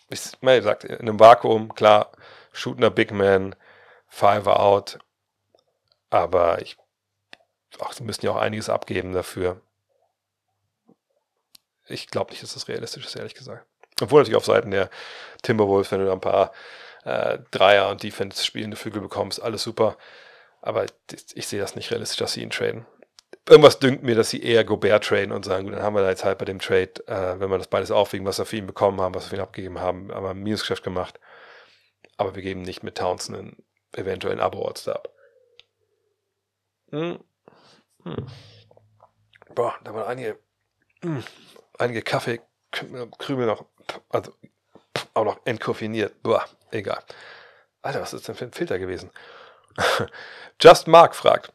ich gesagt, in einem Vakuum, klar, shootender Big Man, Five out, aber ich, ach, sie müssen ja auch einiges abgeben dafür. Ich glaube nicht, dass das realistisch ist, ehrlich gesagt. Obwohl natürlich auf Seiten der Timberwolves, wenn du da ein paar äh, Dreier und Defense spielende Flügel bekommst, alles super. Aber ich sehe das nicht realistisch, dass sie ihn traden. Irgendwas dünkt mir, dass sie eher Gobert traden und sagen, gut, dann haben wir da jetzt halt bei dem Trade, äh, wenn wir das beides aufwiegen, was wir für ihn bekommen haben, was wir für ihn abgegeben haben, aber ein Minusgeschäft gemacht. Aber wir geben nicht mit Townsend einen eventuellen Abo-Orts ab. Hm. Hm. Boah, da waren einige, hm, einige Kaffeekrümel noch also auch noch entkoffiniert. Boah, egal. Alter, was ist denn für ein Filter gewesen? Just Mark fragt,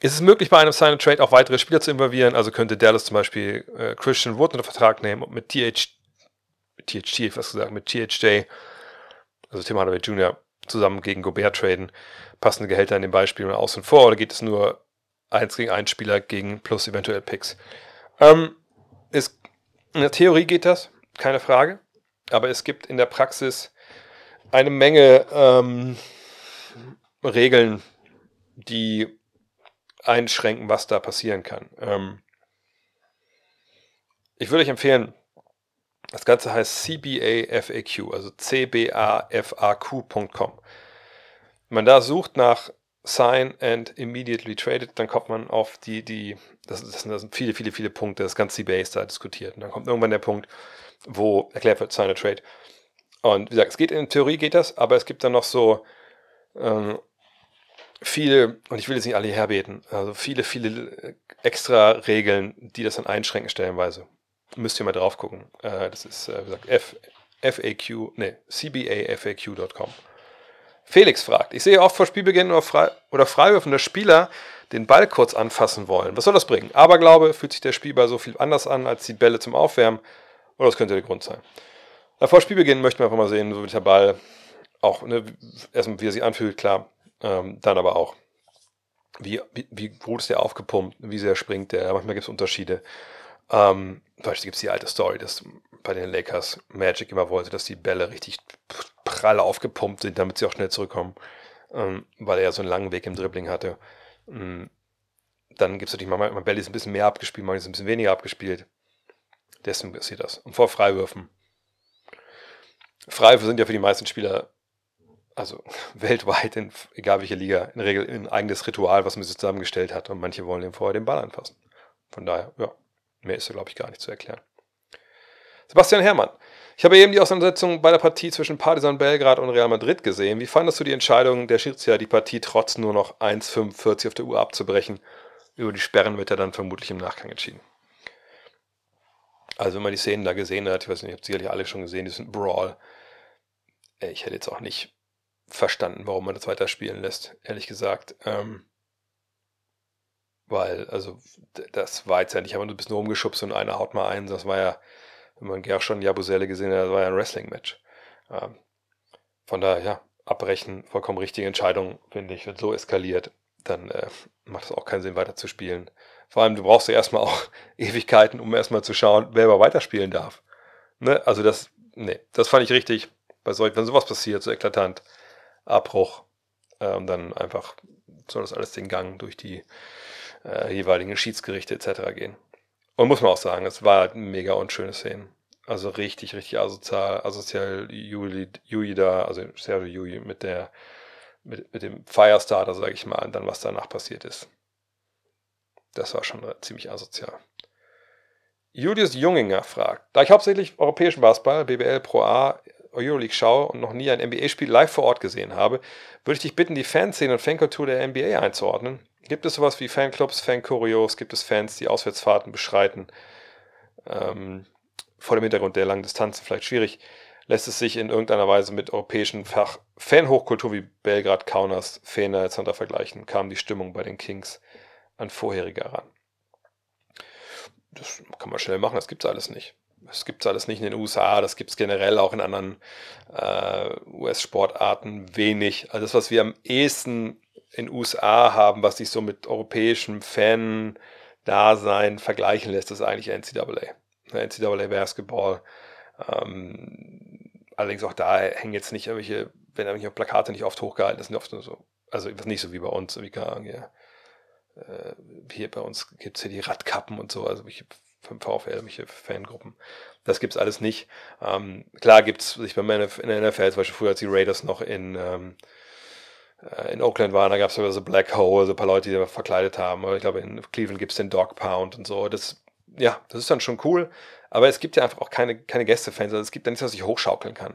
ist es möglich, bei einem Sign Trade auch weitere Spieler zu involvieren? Also könnte Dallas zum Beispiel äh, Christian Wood unter Vertrag nehmen und mit TH, mit THT, was gesagt, mit THJ, also Tim Hardaway Jr., zusammen gegen Gobert traden. Passende Gehälter in den Beispielen außen vor oder geht es nur eins gegen einen Spieler gegen plus eventuell Picks? Ähm, ist, in der Theorie geht das keine Frage. Aber es gibt in der Praxis eine Menge ähm, Regeln, die einschränken, was da passieren kann. Ähm, ich würde euch empfehlen, das Ganze heißt CBAFAQ, also cbafaq.com. Wenn man da sucht nach Sign and Immediately Traded, dann kommt man auf die, die, das, das, sind, viele, viele, viele Punkte, das ganze CBA ist da diskutiert. Und dann kommt irgendwann der Punkt, wo erklärt wird, Sign a Trade. Und wie gesagt, es geht in Theorie geht das, aber es gibt dann noch so ähm, viele, und ich will jetzt nicht alle herbeten, also viele, viele extra Regeln, die das dann einschränken stellenweise. Müsst ihr mal drauf gucken. Äh, das ist, äh, wie gesagt, F, FAQ, nee, cbafaq.com. Felix fragt, ich sehe oft vor Spielbeginn oder, frei, oder Freiwürfen, dass Spieler den Ball kurz anfassen wollen. Was soll das bringen? Aberglaube fühlt sich der Spielball so viel anders an als die Bälle zum Aufwärmen. Oder das könnte der Grund sein. vor Spielbeginn möchten wir einfach mal sehen, so wie der Ball auch, ne, erstmal wie er sich anfühlt, klar. Ähm, dann aber auch, wie, wie, wie gut ist der aufgepumpt, wie sehr springt der. Manchmal gibt es Unterschiede. Ähm, zum Beispiel gibt es die alte Story, dass bei den Lakers Magic immer wollte, dass die Bälle richtig prall aufgepumpt sind, damit sie auch schnell zurückkommen, ähm, weil er so einen langen Weg im Dribbling hatte. Ähm, dann gibt es natürlich manchmal, Bälle ist ein bisschen mehr abgespielt, manchmal ist ein bisschen weniger abgespielt. Deswegen passiert das. Und vor Freiwürfen. Freiwürfe sind ja für die meisten Spieler, also weltweit, in, egal welche Liga, in der Regel ein eigenes Ritual, was man sich zusammengestellt hat. Und manche wollen eben vorher den Ball anfassen. Von daher, ja, mehr ist da, glaube ich, gar nicht zu erklären. Sebastian Herrmann. Ich habe eben die Auseinandersetzung bei der Partie zwischen Partizan Belgrad und Real Madrid gesehen. Wie fandest du die Entscheidung der Schiedsrichter, die Partie trotz nur noch 1,45 auf der Uhr abzubrechen? Über die Sperren wird er dann vermutlich im Nachgang entschieden. Also wenn man die Szenen da gesehen hat, ich weiß nicht, ihr habt sicherlich alle schon gesehen, diesen Brawl. Äh, ich hätte jetzt auch nicht verstanden, warum man das weiterspielen lässt, ehrlich gesagt. Ähm, weil, also, das war jetzt ja nicht einfach nur ein bisschen rumgeschubst und einer haut mal ein. Das war ja, wenn man ja schon Jabuselle gesehen hat, das war ja ein Wrestling-Match. Ähm, von daher, ja, abbrechen, vollkommen richtige Entscheidung, finde ich. Wenn so eskaliert, dann äh, macht es auch keinen Sinn, weiter zu spielen. Vor allem, du brauchst ja erstmal auch Ewigkeiten, um erstmal zu schauen, wer mal weiterspielen darf. Ne? Also das, nee, das fand ich richtig. Bei solch, wenn sowas passiert, so eklatant, Abbruch, äh, und dann einfach soll das alles den Gang durch die äh, jeweiligen Schiedsgerichte etc. gehen. Und muss man auch sagen, es war halt mega unschöne Szenen. Also richtig, richtig asozial, asozial Juli, Juli da, also Sergio Juli mit der, mit, mit dem Firestarter, sage ich mal, und dann was danach passiert ist. Das war schon ziemlich asozial. Julius Junginger fragt, da ich hauptsächlich europäischen Basketball, BBL Pro A, Euroleague schaue und noch nie ein NBA-Spiel live vor Ort gesehen habe, würde ich dich bitten, die Fanszene und Fankultur der NBA einzuordnen. Gibt es sowas wie Fanclubs, Fanchoreos? Gibt es Fans, die Auswärtsfahrten beschreiten? Ähm, vor dem Hintergrund der langen Distanzen vielleicht schwierig. Lässt es sich in irgendeiner Weise mit europäischen Fach Fanhochkultur wie Belgrad, Kaunas, Fener etc. vergleichen? Kam die Stimmung bei den Kings an vorherige ran. Das kann man schnell machen, das gibt es alles nicht. Das gibt es alles nicht in den USA, das gibt es generell auch in anderen äh, US-Sportarten wenig. Also das, was wir am ehesten in USA haben, was sich so mit europäischem Fan-Dasein vergleichen lässt, ist eigentlich NCAA. NCAA Basketball. Ähm, allerdings auch da hängen jetzt nicht irgendwelche, wenn irgendwelche Plakate nicht oft hochgehalten, das sind oft nur so, also nicht so wie bei uns, wie kann, ja, äh, hier bei uns gibt es hier die Radkappen und so, also ich VfL, irgendwelche Fangruppen. Das gibt es alles nicht. Ähm, klar gibt es sich bei mir in der NFL, zum Beispiel früher als die Raiders noch in, ähm, äh, in Oakland waren, da gab es so Black Hole, so ein paar Leute, die da verkleidet haben. Oder ich glaube, in Cleveland gibt es den Dog Pound und so. Das, ja, das ist dann schon cool. Aber es gibt ja einfach auch keine, keine Gästefans. Also es gibt ja nichts, was ich hochschaukeln kann.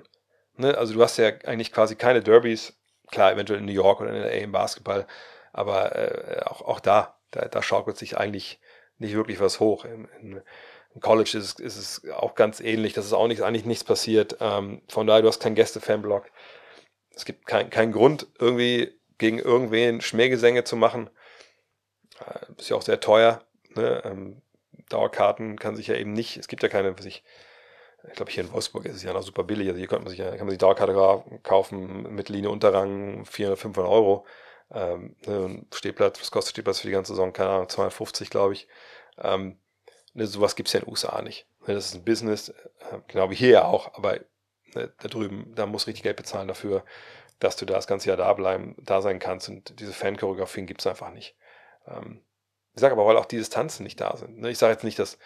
Ne? Also du hast ja eigentlich quasi keine Derbys. Klar, eventuell in New York oder in LA im Basketball. Aber äh, auch, auch da, da, da schaukelt sich eigentlich nicht wirklich was hoch. In, im College ist, ist, es auch ganz ähnlich. Das ist auch nicht, eigentlich nichts passiert. Ähm, von daher, du hast keinen Gäste-Fanblock. Es gibt keinen kein Grund, irgendwie gegen irgendwen Schmähgesänge zu machen. Äh, ist ja auch sehr teuer. Ne? Ähm, Dauerkarten kann sich ja eben nicht, es gibt ja keine, was ich, ich glaube hier in Wolfsburg ist es ja noch super billig. Also hier kann man sich, kann man sich Dauerkarte kaufen mit Linie Unterrang 400, 500 Euro. Ähm, ne, Stehplatz, was kostet Stehplatz für die ganze Saison? Keine Ahnung, 250, glaube ich. Ähm, ne, sowas gibt es ja in den USA nicht. Ne, das ist ein Business, äh, genau wie hier ja auch, aber ne, da drüben, da muss richtig Geld bezahlen dafür, dass du da das ganze Jahr da bleiben, da sein kannst und diese Fan-Choreografien gibt es einfach nicht. Ähm, ich sage aber, weil auch die Distanzen nicht da sind. Ne? Ich sage jetzt nicht, dass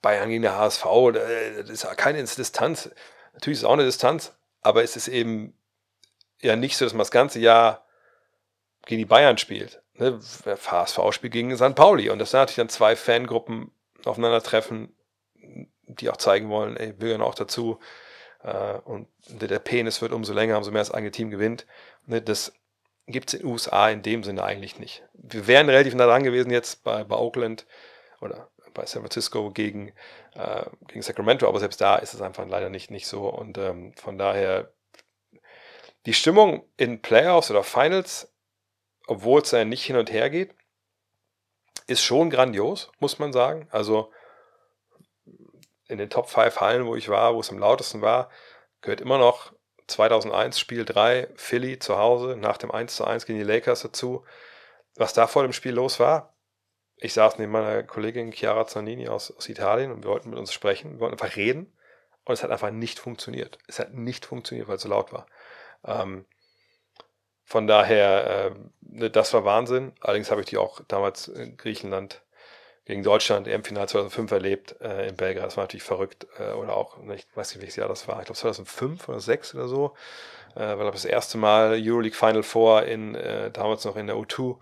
Bayern gegen der HSV, äh, das ist keine Distanz. Natürlich ist es auch eine Distanz, aber es ist eben ja nicht so, dass man das ganze Jahr gegen die Bayern spielt. Ne? HSV spielt gegen St. Pauli und das sind natürlich dann zwei Fangruppen aufeinandertreffen, die auch zeigen wollen, ey, wir gehören auch dazu. Äh, und der Penis wird umso länger, umso mehr das eigene Team gewinnt. Ne? Das gibt es in den USA in dem Sinne eigentlich nicht. Wir wären relativ nah dran gewesen jetzt bei, bei Oakland oder bei San Francisco gegen, äh, gegen Sacramento, aber selbst da ist es einfach leider nicht, nicht so. Und ähm, von daher, die Stimmung in Playoffs oder Finals obwohl es ja nicht hin und her geht, ist schon grandios, muss man sagen. Also in den Top 5 Hallen, wo ich war, wo es am lautesten war, gehört immer noch 2001 Spiel 3 Philly zu Hause nach dem 1 zu 1 gegen die Lakers dazu. Was da vor dem Spiel los war, ich saß neben meiner Kollegin Chiara Zanini aus, aus Italien und wir wollten mit uns sprechen, wir wollten einfach reden und es hat einfach nicht funktioniert. Es hat nicht funktioniert, weil es so laut war. Ähm, von daher, äh, das war Wahnsinn. Allerdings habe ich die auch damals in Griechenland gegen Deutschland im Finale 2005 erlebt, äh, in Belgrad. Das war natürlich verrückt. Äh, oder auch, ne, ich weiß nicht, welches Jahr das war. Ich glaube 2005 oder 2006 oder so. Äh, weil das erste Mal Euroleague Final Four in, äh, damals noch in der U2.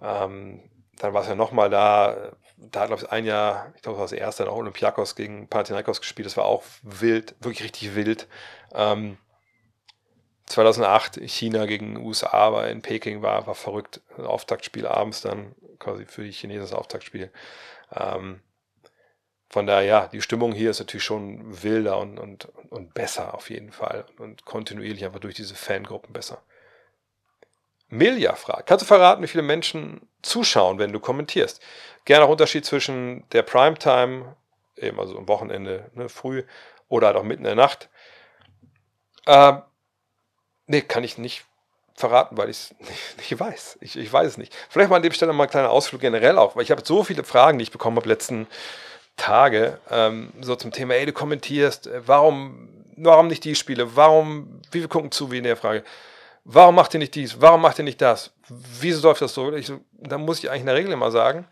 Ähm, dann war es ja nochmal da. Da hat, glaube ich, ein Jahr, ich glaube, das war das erste, dann auch Olympiakos gegen Panathinaikos gespielt. Das war auch wild, wirklich richtig wild. Ähm, 2008 China gegen USA war in Peking war, war verrückt. Auftaktspiel abends dann quasi für die Chinesen das Auftaktspiel. Ähm, von daher, ja, die Stimmung hier ist natürlich schon wilder und, und, und besser auf jeden Fall und kontinuierlich einfach durch diese Fangruppen besser. Milja fragt, kannst du verraten, wie viele Menschen zuschauen, wenn du kommentierst? Gerne auch Unterschied zwischen der Primetime, eben also am Wochenende ne, früh oder halt auch mitten in der Nacht. Ähm, Nee, kann ich nicht verraten, weil ich es nicht, nicht, weiß. Ich, ich weiß es nicht. Vielleicht mal an dem Stelle mal ein kleiner Ausflug generell auch, weil ich habe so viele Fragen, die ich bekommen habe letzten Tage, ähm, so zum Thema, ey, du kommentierst, äh, warum, warum nicht die Spiele, warum, wie wir gucken zu, wie in der Frage, warum macht ihr nicht dies, warum macht ihr nicht das, wieso läuft das so? Ich, da muss ich eigentlich in der Regel immer sagen,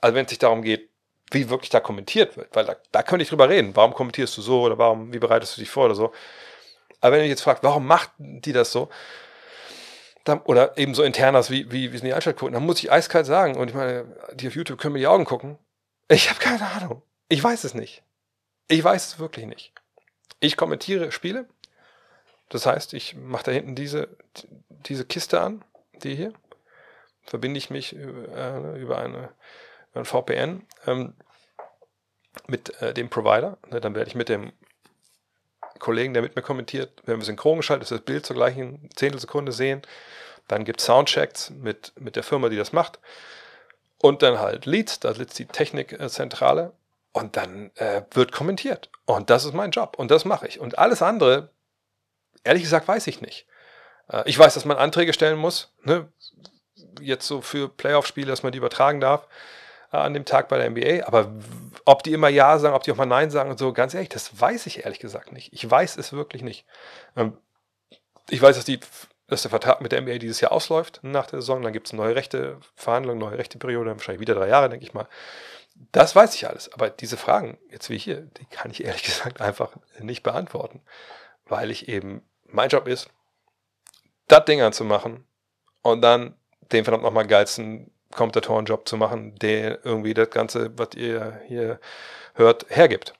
also wenn es sich darum geht, wie wirklich da kommentiert wird, weil da, da könnte ich drüber reden, warum kommentierst du so oder warum, wie bereitest du dich vor oder so, aber wenn ihr jetzt fragt, warum macht die das so? Dann, oder eben so internas, wie, wie, wie sind die Einschaltquoten, dann muss ich eiskalt sagen, und ich meine, die auf YouTube können mir die Augen gucken. Ich habe keine Ahnung. Ich weiß es nicht. Ich weiß es wirklich nicht. Ich kommentiere Spiele. Das heißt, ich mache da hinten diese, diese Kiste an, die hier. Verbinde ich mich äh, über, eine, über ein VPN ähm, mit äh, dem Provider. Ne, dann werde ich mit dem Kollegen, der mit mir kommentiert, wenn wir synchron geschaltet, das Bild zur gleichen Zehntelsekunde sehen. Dann gibt es Soundchecks mit, mit der Firma, die das macht. Und dann halt Leads, da sitzt die Technikzentrale. Und dann äh, wird kommentiert. Und das ist mein Job. Und das mache ich. Und alles andere, ehrlich gesagt, weiß ich nicht. Äh, ich weiß, dass man Anträge stellen muss. Ne? Jetzt so für Playoff-Spiele, dass man die übertragen darf an dem Tag bei der NBA. Aber ob die immer Ja sagen, ob die auch mal Nein sagen und so, ganz ehrlich, das weiß ich ehrlich gesagt nicht. Ich weiß es wirklich nicht. Ähm, ich weiß, dass, die, dass der Vertrag mit der NBA dieses Jahr ausläuft nach der Saison. Dann gibt es neue Rechte, Verhandlungen, neue Rechteperiode, wahrscheinlich wieder drei Jahre, denke ich mal. Das weiß ich alles. Aber diese Fragen, jetzt wie hier, die kann ich ehrlich gesagt einfach nicht beantworten. Weil ich eben, mein Job ist, das Ding anzumachen und dann den verdammt nochmal geilsten Kommentatorenjob zu machen, der irgendwie das Ganze, was ihr hier hört, hergibt.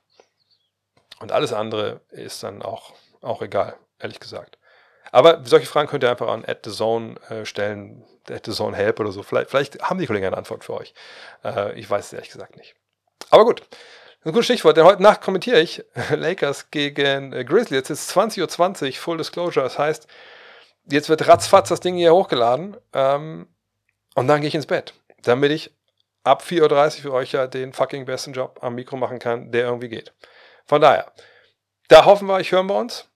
Und alles andere ist dann auch, auch egal, ehrlich gesagt. Aber solche Fragen könnt ihr einfach an at the zone äh, stellen, at the zone help oder so. Vielleicht, vielleicht haben die Kollegen eine Antwort für euch. Äh, ich weiß es ehrlich gesagt nicht. Aber gut. Ein gutes Stichwort, denn heute Nacht kommentiere ich Lakers gegen äh, Grizzlies. Jetzt ist 20.20 Uhr, Full Disclosure. Das heißt, jetzt wird ratzfatz das Ding hier hochgeladen. Ähm, und dann gehe ich ins Bett, damit ich ab 4.30 Uhr für euch ja den fucking besten Job am Mikro machen kann, der irgendwie geht. Von daher, da hoffen wir, ich hören wir uns.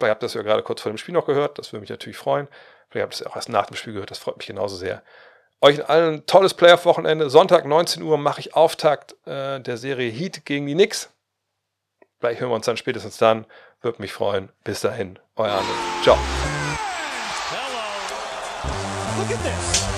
Ihr habt das ja gerade kurz vor dem Spiel noch gehört, das würde mich natürlich freuen. Vielleicht habt ihr es auch erst nach dem Spiel gehört, das freut mich genauso sehr. Euch allen ein tolles Playoff-Wochenende. Sonntag 19 Uhr mache ich Auftakt äh, der Serie Heat gegen die Knicks. Vielleicht hören wir uns dann spätestens dann. Würde mich freuen. Bis dahin, euer Arne. Ciao. Hello. Look at this.